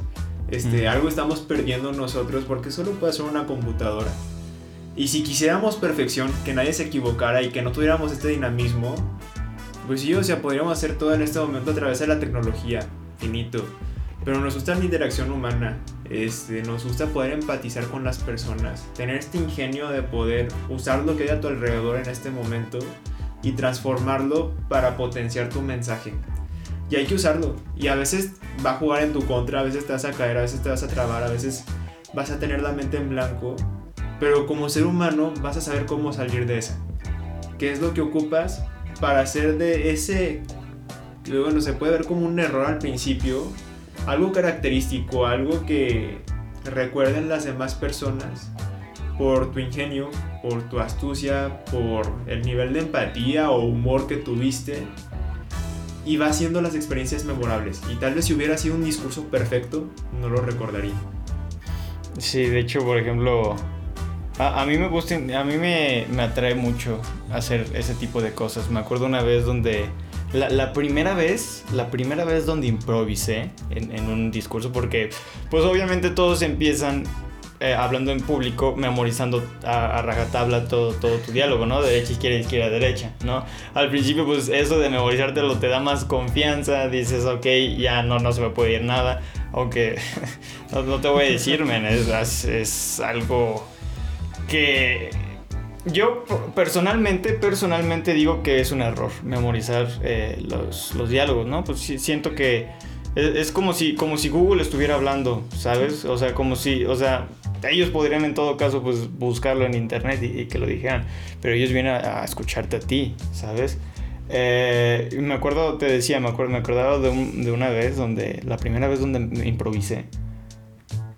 Este, Algo estamos perdiendo nosotros porque solo puede ser una computadora. Y si quisiéramos perfección, que nadie se equivocara y que no tuviéramos este dinamismo, pues sí, o sea, podríamos hacer todo en este momento a través de la tecnología, finito. Pero nos gusta la interacción humana, este, nos gusta poder empatizar con las personas, tener este ingenio de poder usar lo que hay a tu alrededor en este momento y transformarlo para potenciar tu mensaje. Y hay que usarlo. Y a veces va a jugar en tu contra, a veces te vas a caer, a veces te vas a trabar, a veces vas a tener la mente en blanco pero como ser humano vas a saber cómo salir de esa. ¿Qué es lo que ocupas para hacer de ese, bueno, se puede ver como un error al principio, algo característico, algo que recuerden las demás personas por tu ingenio, por tu astucia, por el nivel de empatía o humor que tuviste y va haciendo las experiencias memorables. Y tal vez si hubiera sido un discurso perfecto, no lo recordaría. Sí, de hecho, por ejemplo, a, mí me gusta, a mí me, me, atrae mucho hacer ese tipo de cosas. Me acuerdo una vez donde, la, primera vez, la primera vez donde improvisé en, un discurso, porque pues obviamente todos empiezan eh, hablando en público, memorizando a, rajatabla todo, todo tu diálogo, ¿no? Derecha, izquierda, izquierda, derecha, ¿no? Al principio, pues eso de memorizártelo te da más confianza, dices, ok, ya no, no se me puede ir nada, aunque no, te voy a decir, men, es, es algo que yo personalmente, personalmente digo que es un error memorizar eh, los, los, diálogos, ¿no? Pues siento que es, como, si, como si Google estuviera hablando, ¿sabes? O sea, como si, o sea, ellos podrían en todo caso pues buscarlo en internet y, que lo dijeran, pero ellos vienen a, escucharte a ti, ¿sabes? Eh, me acuerdo, te decía, me, acuerdo, me acordaba de, de una vez donde, la primera vez donde me improvisé,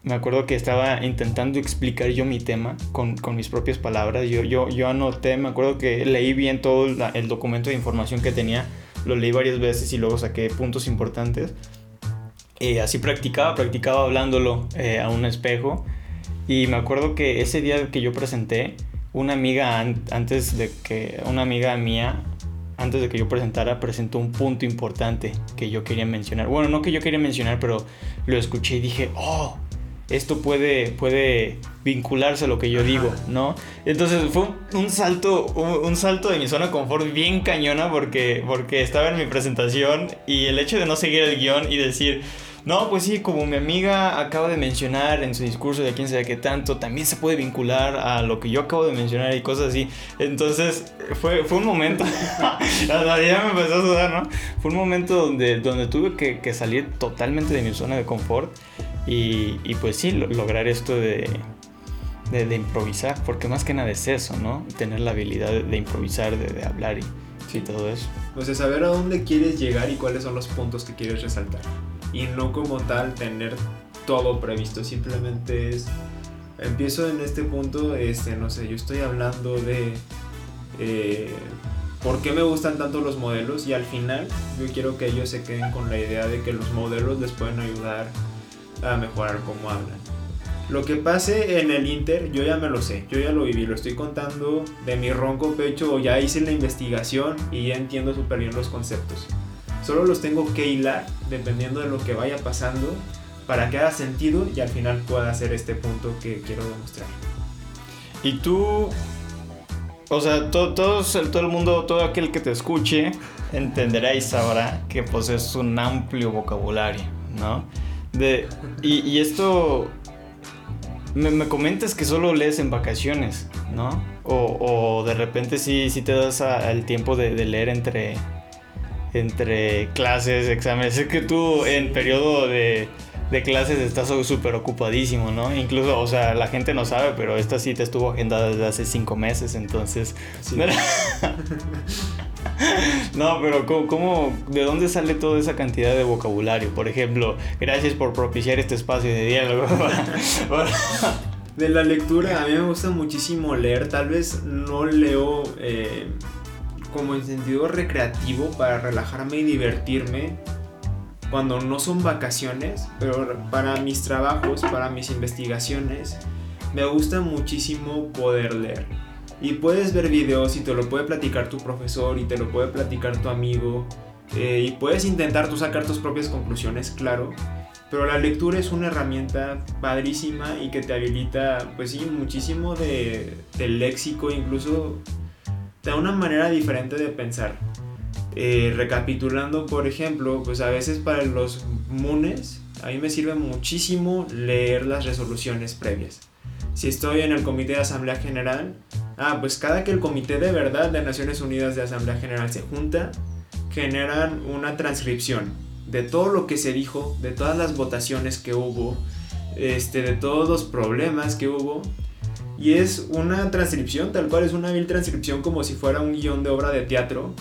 me acuerdo que estaba intentando explicar yo mi tema con, con mis propias palabras. Yo, yo, yo anoté, me acuerdo que leí bien todo el documento de información que tenía, lo leí varias veces y luego saqué puntos importantes. Y así practicaba, practicaba hablándolo eh, a un espejo. Y me acuerdo que ese día que yo presenté, una amiga antes de que, una amiga mía, antes de que yo presentara, presentó un punto importante que yo quería mencionar. Bueno, no que yo quería mencionar, pero lo escuché y dije, oh, esto puede, puede vincularse a lo que yo digo, ¿no? Entonces fue un, salto, un, salto de mi zona de confort bien cañona porque, porque estaba en mi presentación y el hecho de no seguir el guion y decir, no, pues sí, como mi amiga acaba de mencionar en su discurso de quién sabe qué tanto, también se puede vincular a lo que yo acabo de mencionar y cosas así. Entonces, fue, fue un momento, ya me empezó a sudar, ¿no? Fue un momento donde, donde tuve que, que salir totalmente de mi zona de confort y, y pues sí, lograr esto de, de, improvisar, porque más que nada es eso, ¿no? Tener la habilidad de, improvisar, de, hablar y, sí. todo eso. O sea, saber a dónde quieres llegar y cuáles son los puntos que quieres resaltar. Y no como tal tener todo previsto, simplemente es... Empiezo en este punto, este, no sé, yo estoy hablando de... Eh, por qué me gustan tanto los modelos y al final yo quiero que ellos se queden con la idea de que los modelos les pueden ayudar a mejorar cómo hablan. Lo que pase en el Inter, yo ya me lo sé, yo ya lo viví, lo estoy contando de mi ronco pecho ya hice la investigación y ya entiendo súper bien los conceptos. Solo los tengo que hilar dependiendo de lo que vaya pasando para que haga sentido y al final pueda hacer este punto que quiero demostrar. ¿Y tú o sea, todo, todo, todo el mundo, todo aquel que te escuche, entenderá y sabrá que posees un amplio vocabulario, ¿no? De, y, esto, me, comentas que solo lees en vacaciones, ¿no? O, de repente sí, sí te das el tiempo de, leer entre, entre clases, exámenes. Sé que tú en periodo de de clases estás súper ocupadísimo, ¿no? Incluso, o sea, la gente no sabe, pero esta cita estuvo agendada desde hace cinco meses, entonces... no, pero ¿cómo, de dónde sale toda esa cantidad de vocabulario? Por ejemplo, gracias por propiciar este espacio de diálogo. de la lectura, a mí me gusta muchísimo leer, tal vez no leo... Eh, como en sentido recreativo para relajarme y divertirme, cuando no son vacaciones, pero para mis trabajos, para mis investigaciones, me gusta muchísimo poder leer. Y puedes ver videos y te lo puede platicar tu profesor y te lo puede platicar tu amigo. Eh, y puedes intentar tú sacar tus propias conclusiones, claro. Pero la lectura es una herramienta padrísima y que te habilita, pues sí, muchísimo de, léxico, incluso te da una manera diferente de pensar. Eh, recapitulando, por ejemplo, pues a veces para los MUNES, a mí me sirve muchísimo leer las resoluciones previas. Si estoy en el Comité de Asamblea General, ah, pues cada que el Comité de Verdad de Naciones Unidas de Asamblea General se junta, generan una transcripción de todo lo que se dijo, de todas las votaciones que hubo, este, de todos los problemas que hubo. Y es una transcripción, tal cual es una vil transcripción como si fuera un guion de obra de teatro,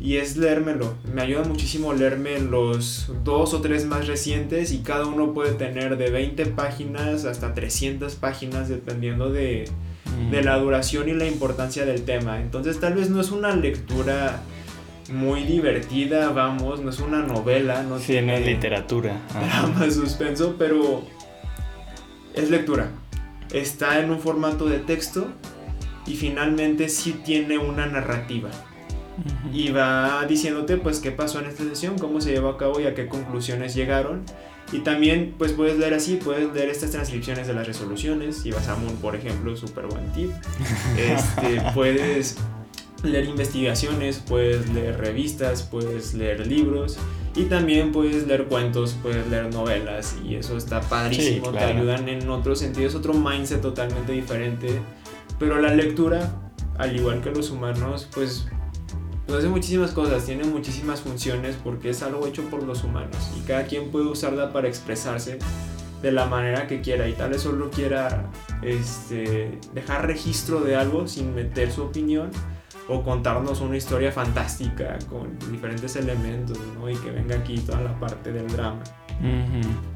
y es leérmelo. Me ayuda muchísimo leerme los dos o tres más recientes y cada uno puede tener de 20 páginas hasta 300 páginas dependiendo de, de la duración y la importancia del tema. Entonces tal vez no es una lectura muy divertida, vamos, no es una novela, no tiene literatura. Drama, suspenso, pero es lectura. Está en un formato de texto y finalmente sí tiene una narrativa y va diciéndote pues qué pasó en esta sesión, cómo se llevó a cabo y a qué conclusiones llegaron. Y también pues puedes leer así, puedes leer estas transcripciones de las resoluciones. Y vas a Moon, por ejemplo, súper buen tip. Este, puedes leer investigaciones, puedes leer revistas, puedes leer libros y también puedes leer cuentos, puedes leer novelas y eso está padrísimo, te ayudan en otro sentido, es otro mindset totalmente diferente, pero la lectura, al igual que los humanos, pues pues hace muchísimas cosas, tiene muchísimas funciones porque es algo hecho por los humanos y cada quien puede usarla para expresarse de la manera que quiera y tal vez solo quiera este, dejar registro de algo sin meter su opinión o contarnos una historia fantástica con diferentes elementos ¿no? y que venga aquí toda la parte del drama.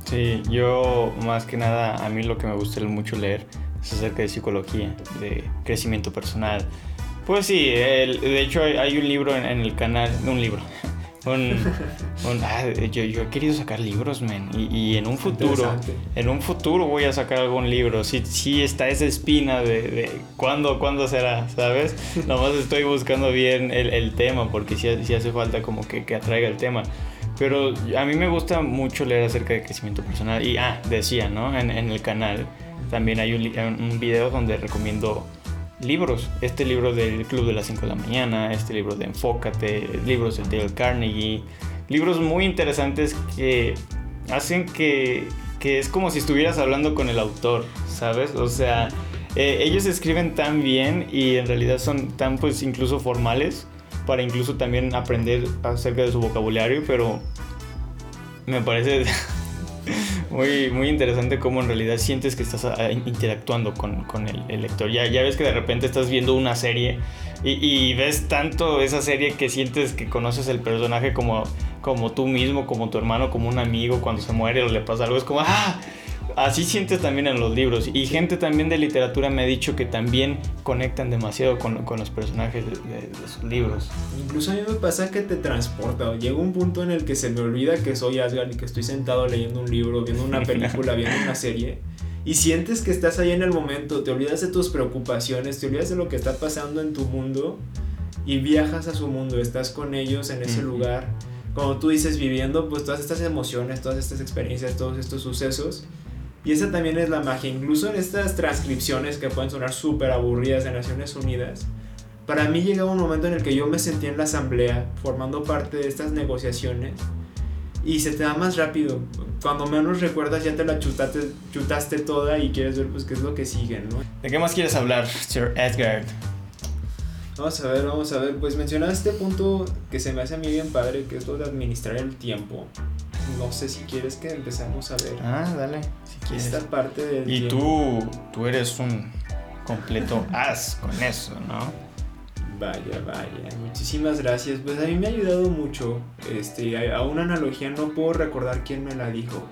Sí, yo más que nada a mí lo que me gusta mucho leer es acerca de psicología, de crecimiento personal, pues sí, de hecho hay, un libro en, el canal, un libro. Ah, yo, he querido sacar libros, men. Y, en un futuro, en un futuro voy a sacar algún libro. Sí, sí está esa espina de, de ¿cuándo, cuándo será, ¿sabes? Nomás estoy buscando bien el, tema porque sí, hace falta como que, que, atraiga el tema. Pero a mí me gusta mucho leer acerca de crecimiento personal. Y, ah, decía, ¿no? En, en el canal también hay un, un video donde recomiendo libros. Este libro del Club de las 5 de la mañana, este libro de Enfócate, libros de Dale Carnegie, libros muy interesantes que hacen que, que es como si estuvieras hablando con el autor, ¿sabes? O sea, eh, ellos escriben tan bien y en realidad son tan pues incluso formales para incluso también aprender acerca de su vocabulario, pero me parece muy, muy interesante cómo en realidad sientes que estás ah, interactuando con, con el, lector. Ya, ya ves que de repente estás viendo una serie y, ves tanto esa serie que sientes que conoces el personaje como, como tú mismo, como tu hermano, como un amigo cuando se muere o le pasa algo. Es como, ¡ah! Así sientes también en los libros. Y gente también de literatura me ha dicho que también conectan demasiado con, los personajes de, sus libros. Incluso a mí me pasa que te transporta. Llega un punto en el que se me olvida que soy Asgard y que estoy sentado leyendo un libro, viendo una película, viendo una serie. Y sientes que estás ahí en el momento, te olvidas de tus preocupaciones, te olvidas de lo que está pasando en tu mundo y viajas a su mundo, estás con ellos en ese lugar. Como tú dices, viviendo pues todas estas emociones, todas estas experiencias, todos estos sucesos y esa también es la magia, incluso en estas transcripciones que pueden sonar súper aburridas de Naciones Unidas. Para mí llegaba un momento en el que yo me sentía en la asamblea, formando parte de estas negociaciones, y se te da más rápido. Cuando menos recuerdas ya te la chutaste, chutaste toda y quieres ver pues qué es lo que sigue, ¿no? ¿De qué más quieres hablar, Sir Edgar? Vamos a ver, vamos a ver. Pues mencionaba este punto que se me hace a mí bien padre, que es lo de administrar el tiempo no sé si quieres que empecemos a ver. Ah, dale, quieres. Esta parte del Y tú, tú eres un completo as con eso, ¿no? Vaya, vaya, muchísimas gracias. Pues a mí me ha ayudado mucho. Este, a una analogía no puedo recordar quién me la dijo.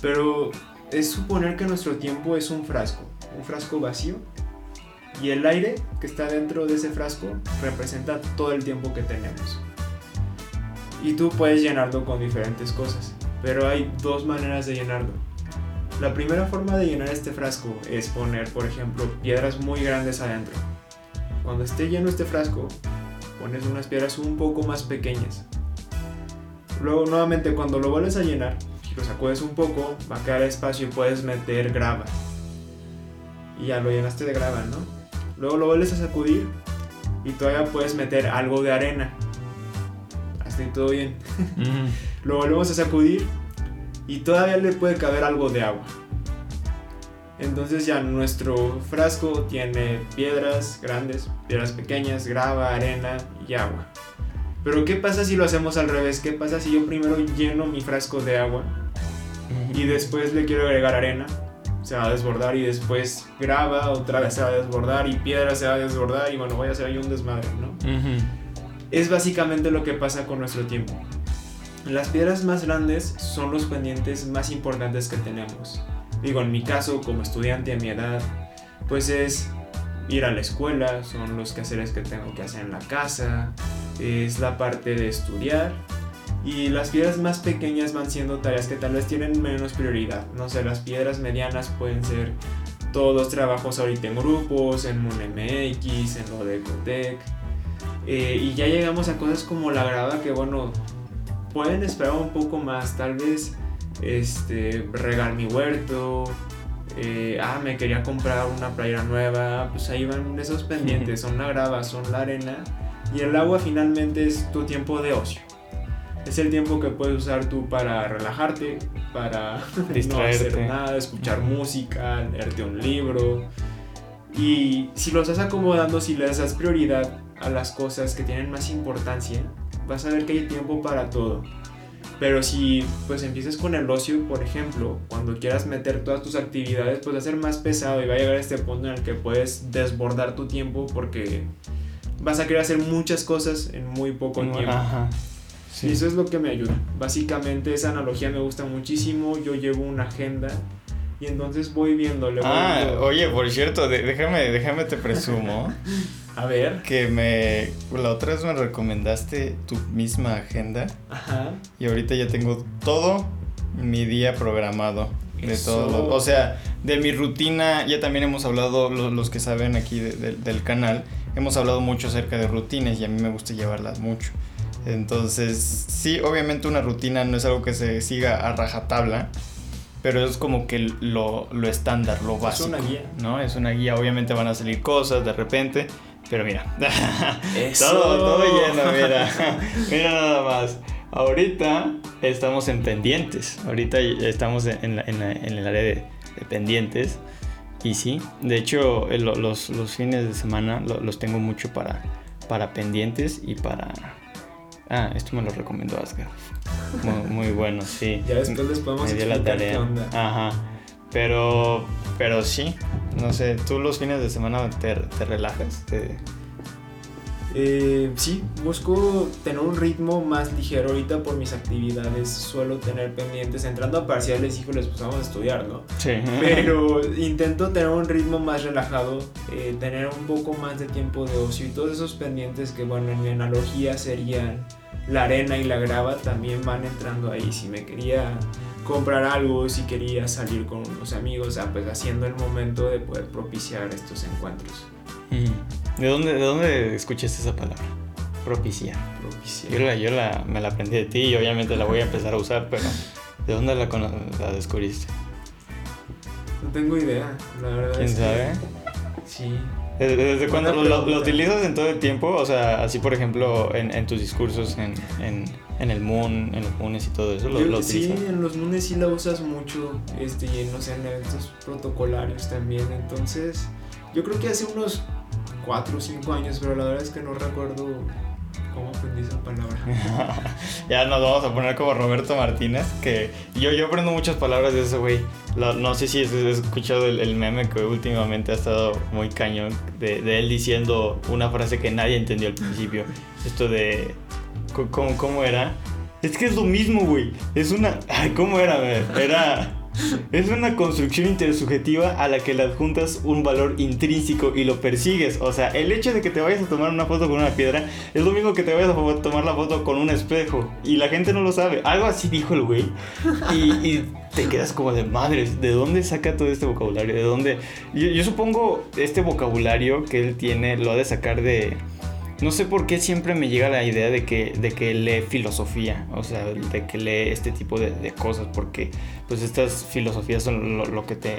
Pero es suponer que nuestro tiempo es un frasco, un frasco vacío. Y el aire que está dentro de ese frasco representa todo el tiempo que tenemos y tú puedes llenarlo con diferentes cosas. Pero hay dos maneras de llenarlo. La primera forma de llenar este frasco es poner, por ejemplo, piedras muy grandes adentro. Cuando esté lleno este frasco, pones unas piedras un poco más pequeñas. Luego, nuevamente, cuando lo vuelves a llenar, si lo sacudes un poco, va a quedar espacio y puedes meter grava. Y ya lo llenaste de grava, ¿no? Luego lo vuelves a sacudir y todavía puedes meter algo de arena y todo bien. Lo volvemos a sacudir y todavía le puede caber algo de agua. Entonces ya nuestro frasco tiene piedras grandes, piedras pequeñas, grava, arena y agua. Pero ¿qué pasa si lo hacemos al revés? ¿Qué pasa si yo primero lleno mi frasco de agua y después le quiero agregar arena? Se va a desbordar y después grava, otra vez se va a desbordar y piedra se va a desbordar y bueno, voy a hacer ahí un desmadre, ¿no? es básicamente lo que pasa con nuestro tiempo. Las piedras más grandes son los pendientes más importantes que tenemos. Digo, en mi caso, como estudiante a mi edad, pues es ir a la escuela, son los quehaceres que tengo que hacer en la casa, es la parte de estudiar. Y las piedras más pequeñas van siendo tareas que tal vez tienen menos prioridad. No sé, las piedras medianas pueden ser todos los trabajos ahorita en grupos, en MUNMX, en lo de Ecotec eh, y ya llegamos a cosas como la grava que bueno, pueden esperar un poco más, tal vez este, regar mi huerto, eh, ah, me quería comprar una playera nueva, pues ahí van esos pendientes, son la grava, son la arena y el agua finalmente es tu tiempo de ocio. Es el tiempo que puedes usar tú para relajarte, para no hacer nada, escuchar música, leerte un libro. Y si lo estás acomodando, si le das prioridad a las cosas que tienen más importancia, vas a ver que hay tiempo para todo. Pero si pues empiezas con el ocio, por ejemplo, cuando quieras meter todas tus actividades, pues va a ser más pesado y va a llegar a este punto en el que puedes desbordar tu tiempo porque vas a querer hacer muchas cosas en muy poco tiempo. Y eso es lo que me ayuda. Básicamente esa analogía me gusta muchísimo. Yo llevo una agenda y entonces voy viéndole. Ah, oye, por cierto, déjame, déjame te presumo. A ver. Que me. La otra vez me recomendaste tu misma agenda. Ajá. Y ahorita ya tengo todo mi día programado. De todo. o sea, de mi rutina. Ya también hemos hablado, los, que saben aquí del canal. Hemos hablado mucho acerca de rutinas y a mí me gusta llevarlas mucho. Entonces, sí, obviamente una rutina no es algo que se siga a rajatabla pero es como que lo, lo, estándar, lo básico. Es una guía. ¿no? Es una guía, obviamente van a salir cosas de repente, pero mira, todo, todo lleno, mira, mira nada más. Ahorita estamos en pendientes, ahorita estamos en, en, el área de, pendientes. Y sí, de hecho los, los, fines de semana los tengo mucho para, para pendientes y para... Ah, esto me lo recomendó Asgard. Muy, muy bueno, sí. Ya después les podemos Me dio la tarea. onda. Ajá. Pero, pero sí, no sé, ¿tú los fines de semana te, te relajas? Te- Eh, sí, busco tener un ritmo más ligero ahorita por mis actividades. Suelo tener pendientes, entrando a parciales, híjoles, pues vamos a estudiar, ¿no? Sí. Pero intento tener un ritmo más relajado, eh, tener un poco más de tiempo de ocio y todos esos pendientes que, bueno, en mi analogía serían la arena y la grava, también van entrando ahí. Si me quería comprar algo, si quería salir con unos amigos, ah, pues haciendo el momento de poder propiciar estos encuentros. ¿De dónde, ¿De dónde escuchaste esa palabra? Propiciar. Propiciar. Yo, la, yo la, me la aprendí de ti y obviamente la voy a empezar a usar, pero ¿de dónde la, la descubriste? No tengo idea, la verdad. ¿Quién es que- sabe? Sí. ¿Desde, desde cuándo lo, lo utilizas en todo el tiempo? O sea, así por ejemplo en, en tus discursos, en, en, en el Moon, en los Moones y todo eso, ¿lo, Yo- lo sí, en los lunes sí la usas mucho, este, y en, no sé, en eventos protocolarios también. Entonces, yo creo que hace unos 4 o 5 años, pero la verdad es que no recuerdo cómo aprendí esa palabra. ya nos vamos a poner como Roberto Martínez, que yo, yo aprendo muchas palabras de ese güey. No sé si has has escuchado el, el meme que últimamente ha estado muy cañón de, de él diciendo una frase que nadie entendió al principio. Esto de... ¿Cómo, era? Es que es lo mismo, güey. Es una... ¿cómo era? Era... Es una construcción intersubjetiva a la que le adjuntas un valor intrínseco y lo persigues. O sea, el hecho de que te vayas a tomar una foto con una piedra es lo mismo que te vayas a tomar la foto con un espejo. Y la gente no lo sabe. Algo así dijo el güey. Y, y te quedas como de madres. ¿De dónde saca todo este vocabulario? ¿De dónde? Yo, yo supongo este vocabulario que él tiene lo ha de sacar de... No sé por qué siempre me llega la idea de que, de que lee filosofía, o sea, de que lee este tipo de, cosas, porque pues estas filosofías son lo, que te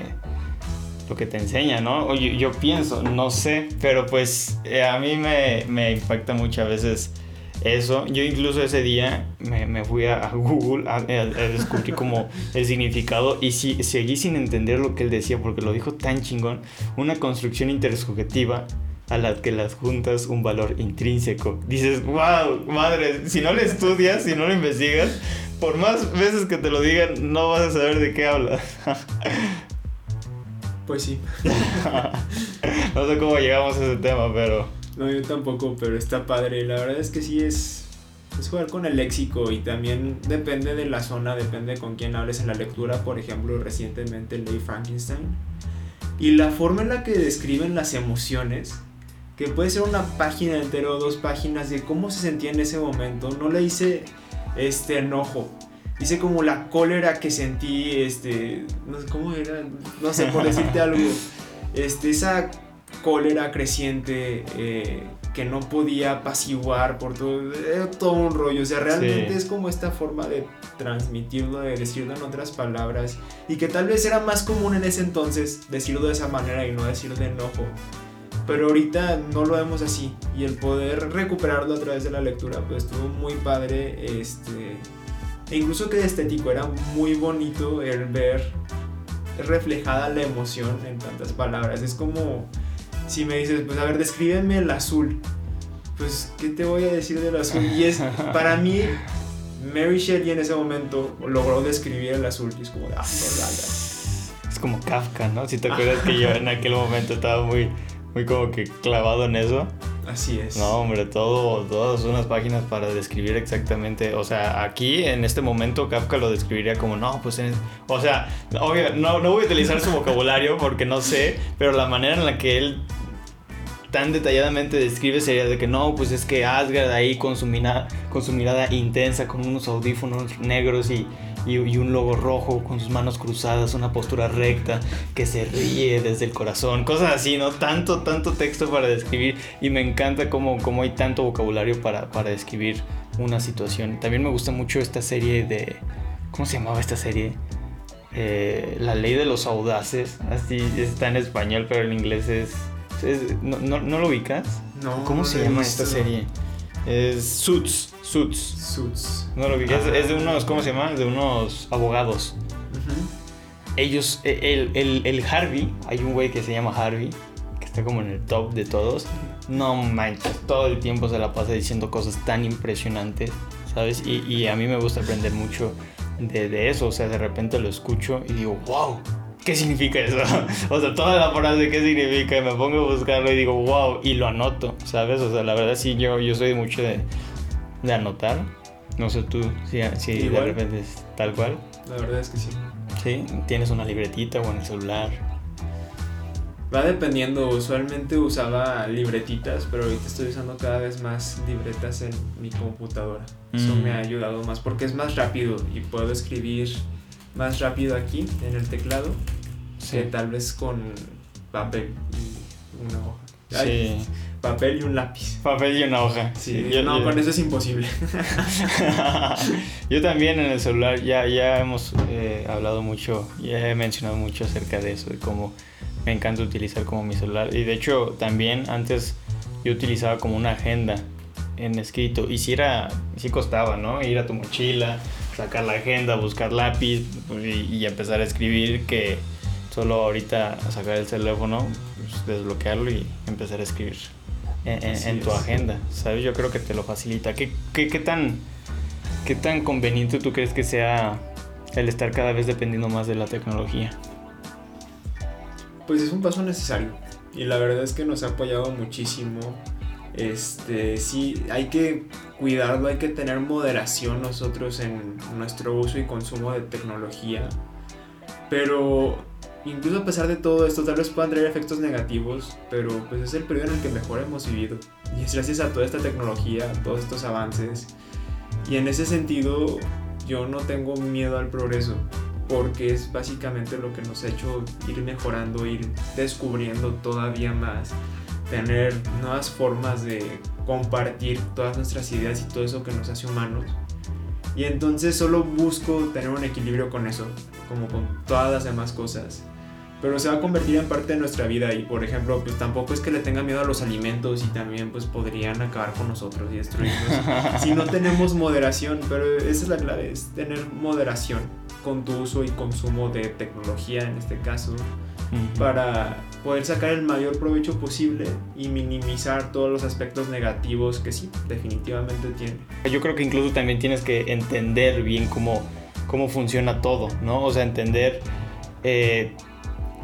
lo que te enseña, ¿no? Oye, yo pienso, no sé, pero pues eh, a mí me, me impacta mucho a veces eso. Yo incluso ese día me, me fui a, Google a, a- a descubrir como el significado y sí, seguí sin entender lo que él decía porque lo dijo tan chingón. Una construcción intersubjetiva a la que las juntas un valor intrínseco. Dices, wow, madre, si no lo estudias, si no lo investigas, por más veces que te lo digan, no vas a saber de qué hablas. Pues sí. no sé cómo llegamos a ese tema, pero... No, yo tampoco, pero está padre. La verdad es que sí es, es jugar con el léxico y también depende de la zona, depende con quién hables en la lectura. Por ejemplo, recientemente leí Frankenstein. Y la forma en la que describen las emociones, que puede ser una página entera o dos páginas de cómo se sentía en ese momento, no le hice este enojo. Dice como la cólera que sentí, este, no sé cómo era, no sé, por decirte algo, este, esa cólera creciente eh, que no podía apaciguar por todo, era todo un rollo, o sea, realmente Sí. es como esta forma de transmitirlo, de decirlo en otras palabras, y que tal vez era más común en ese entonces decirlo de esa manera y no decirlo de enojo. Pero ahorita no lo vemos así. Y el poder recuperarlo a través de la lectura pues estuvo muy padre este e incluso que estético era muy bonito el ver reflejada la emoción en tantas palabras. Es como si me dices pues a ver descríbeme el azul. Pues qué te voy a decir del azul y es para mí Mary Shelley en ese momento logró describir el azul y es como ah, no, la, la". Es como Kafka, ¿no? Si te acuerdas que yo en aquel momento estaba muy, muy como que clavado en eso. así es No, hombre, todo, todas unas páginas para describir exactamente. O sea, aquí en este momento Kafka lo describiría como, no, pues, en- o sea, obvio, no, no voy a utilizar su vocabulario porque no sé, pero la manera en la que él tan detalladamente describe sería de que no, pues es que Asgard ahí con su, mina- con su mirada intensa, con unos audífonos negros y, y, un logo rojo, con sus manos cruzadas, una postura recta, que se ríe desde el corazón, cosas así, ¿no? Tanto, tanto texto para describir y me encanta cómo hay tanto vocabulario para, para describir una situación. También me gusta mucho esta serie de... ¿Cómo se llamaba esta serie? Eh, la ley de los audaces, así está en español, pero en inglés es... es- ¿no, no, no lo ubicas? no ¿Cómo se llama esta serie? Es Suits, Suits. Suits No lo ubicas, es, es de Ah. unos, ¿cómo se llama? De unos abogados. Ellos, el, el, el Harvey, hay un güey que se llama Harvey, que está como en el top de todos. No manches, todo el tiempo se la pasa diciendo cosas tan impresionantes. ¿sabes? Y, y a mí me gusta aprender mucho de, de, eso, o sea, de repente lo escucho y digo, wow, ¿qué significa eso? o sea, toda la frase, ¿qué significa? Y me pongo a buscarlo y digo, wow, y lo anoto, ¿sabes? O sea, la verdad sí, yo, yo soy mucho de, de anotar. No sé tú si, si de repente es tal cual. La verdad es que sí. Sí, tienes una libretita o en el celular. Va dependiendo, usualmente usaba libretitas, pero ahorita estoy usando cada vez más libretas en mi computadora. Eso me ha ayudado más porque es más rápido y puedo escribir más rápido aquí en el teclado que tal vez con papel y una hoja. sí. Papel y un lápiz. Papel y una hoja. Sí, yo, no, con eso es imposible. yo también en el celular ya, ya hemos eh, hablado mucho, ya he mencionado mucho acerca de eso, de cómo me encanta utilizar como mi celular. Y de hecho también antes yo utilizaba como una agenda en escrito. Y si era, si costaba, ¿no? Ir a tu mochila, sacar la agenda, buscar lápiz pues, y, empezar a escribir que solo ahorita sacar el teléfono, pues, desbloquearlo y empezar a escribir en, tu agenda, ¿sabes? Yo creo que te lo facilita. ¿Qué, qué, qué, tan, ¿Qué tan conveniente tú crees que sea el estar cada vez dependiendo más de la tecnología? pues es un paso necesario. Y la verdad es que nos ha apoyado muchísimo. Este, sí, hay que cuidarlo, hay que tener moderación nosotros en nuestro uso y consumo de tecnología. Pero incluso a pesar de todo esto, tal vez puedan traer efectos negativos, pero pues es el periodo en el que mejor hemos vivido. Y es gracias a toda esta tecnología, todos estos avances. Y en ese sentido, yo no tengo miedo al progreso porque es básicamente lo que nos ha hecho ir mejorando, ir descubriendo todavía más, tener nuevas formas de compartir todas nuestras ideas y todo eso que nos hace humanos. Y entonces solo busco tener un equilibrio con eso, como con todas las demás cosas. Pero se va a convertir en parte de nuestra vida y por ejemplo, pues tampoco es que le tenga miedo a los alimentos y también pues podrían acabar con nosotros y destruirnos si no tenemos moderación, pero esa es la clave, es tener moderación con tu uso y consumo de tecnología en este caso para poder sacar el mayor provecho posible y minimizar todos los aspectos negativos que sí, definitivamente tiene. Yo creo que incluso también tienes que entender bien cómo, cómo funciona todo, ¿no? O sea, entender eh,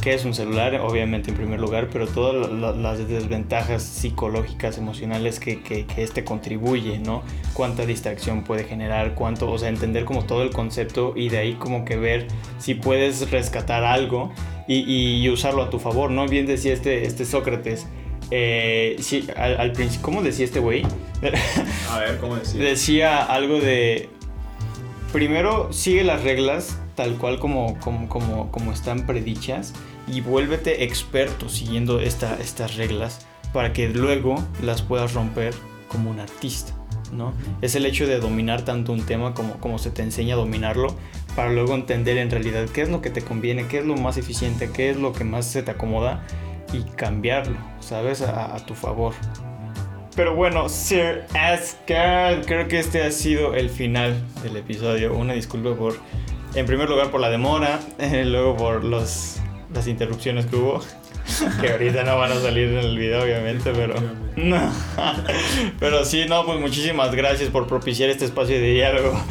qué es un celular, obviamente en primer lugar, pero todas las desventajas psicológicas, emocionales que, que, este contribuye, ¿no? Cuánta distracción puede generar, cuánto, o sea, entender como todo el concepto y de ahí como que ver si puedes rescatar algo y, y usarlo a tu favor, ¿no? Bien decía este, este Sócrates. Eh, sí, al, ¿cómo decía este güey? A ver, ¿cómo decía? Decía algo de, primero sigue las reglas tal cual como, como, como, como están predichas y vuélvete experto siguiendo esta, estas reglas para que luego las puedas romper como un artista. ¿no? Es el hecho de dominar tanto un tema como, como se te enseña a dominarlo para luego entender en realidad qué es lo que te conviene, qué es lo más eficiente, qué es lo que más se te acomoda y cambiarlo, ¿sabes? A, a tu favor. Pero bueno, Sir Asgard, creo que este ha sido el final del episodio. Una disculpa por en primer lugar por la demora, luego por los, las interrupciones que hubo. Que ahorita no van a salir en el video, obviamente, pero. pero sí, no, pues muchísimas gracias por propiciar este espacio de diálogo.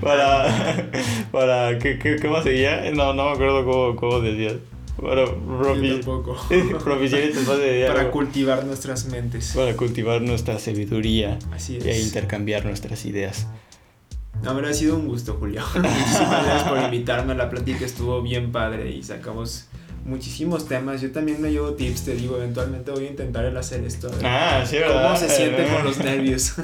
para. para ¿qué, qué, más seguía? No, no me acuerdo cómo, cómo decías. Para propiciar este espacio de diálogo. Para cultivar nuestras mentes. Para cultivar nuestra sabiduría. Así es. E intercambiar nuestras ideas. No, ha sido un gusto, Julio. Muchísimas gracias por invitarme. La plática estuvo bien padre y sacamos muchísimos temas. Yo también me llevo tips, te digo, eventualmente voy a intentar el hacer esto. Ah, sí, ¿verdad? ¿Cómo se siente con los nervios?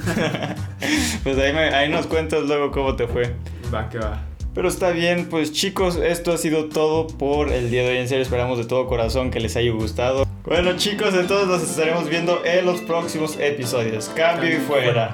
pues ahí, ahí nos cuentas luego cómo te fue. Va, que va. Pero está bien, pues chicos, esto ha sido todo por el día de hoy. En serio, esperamos de todo corazón que les haya gustado. Bueno chicos, entonces nos estaremos viendo en los próximos episodios. Cambio y fuera.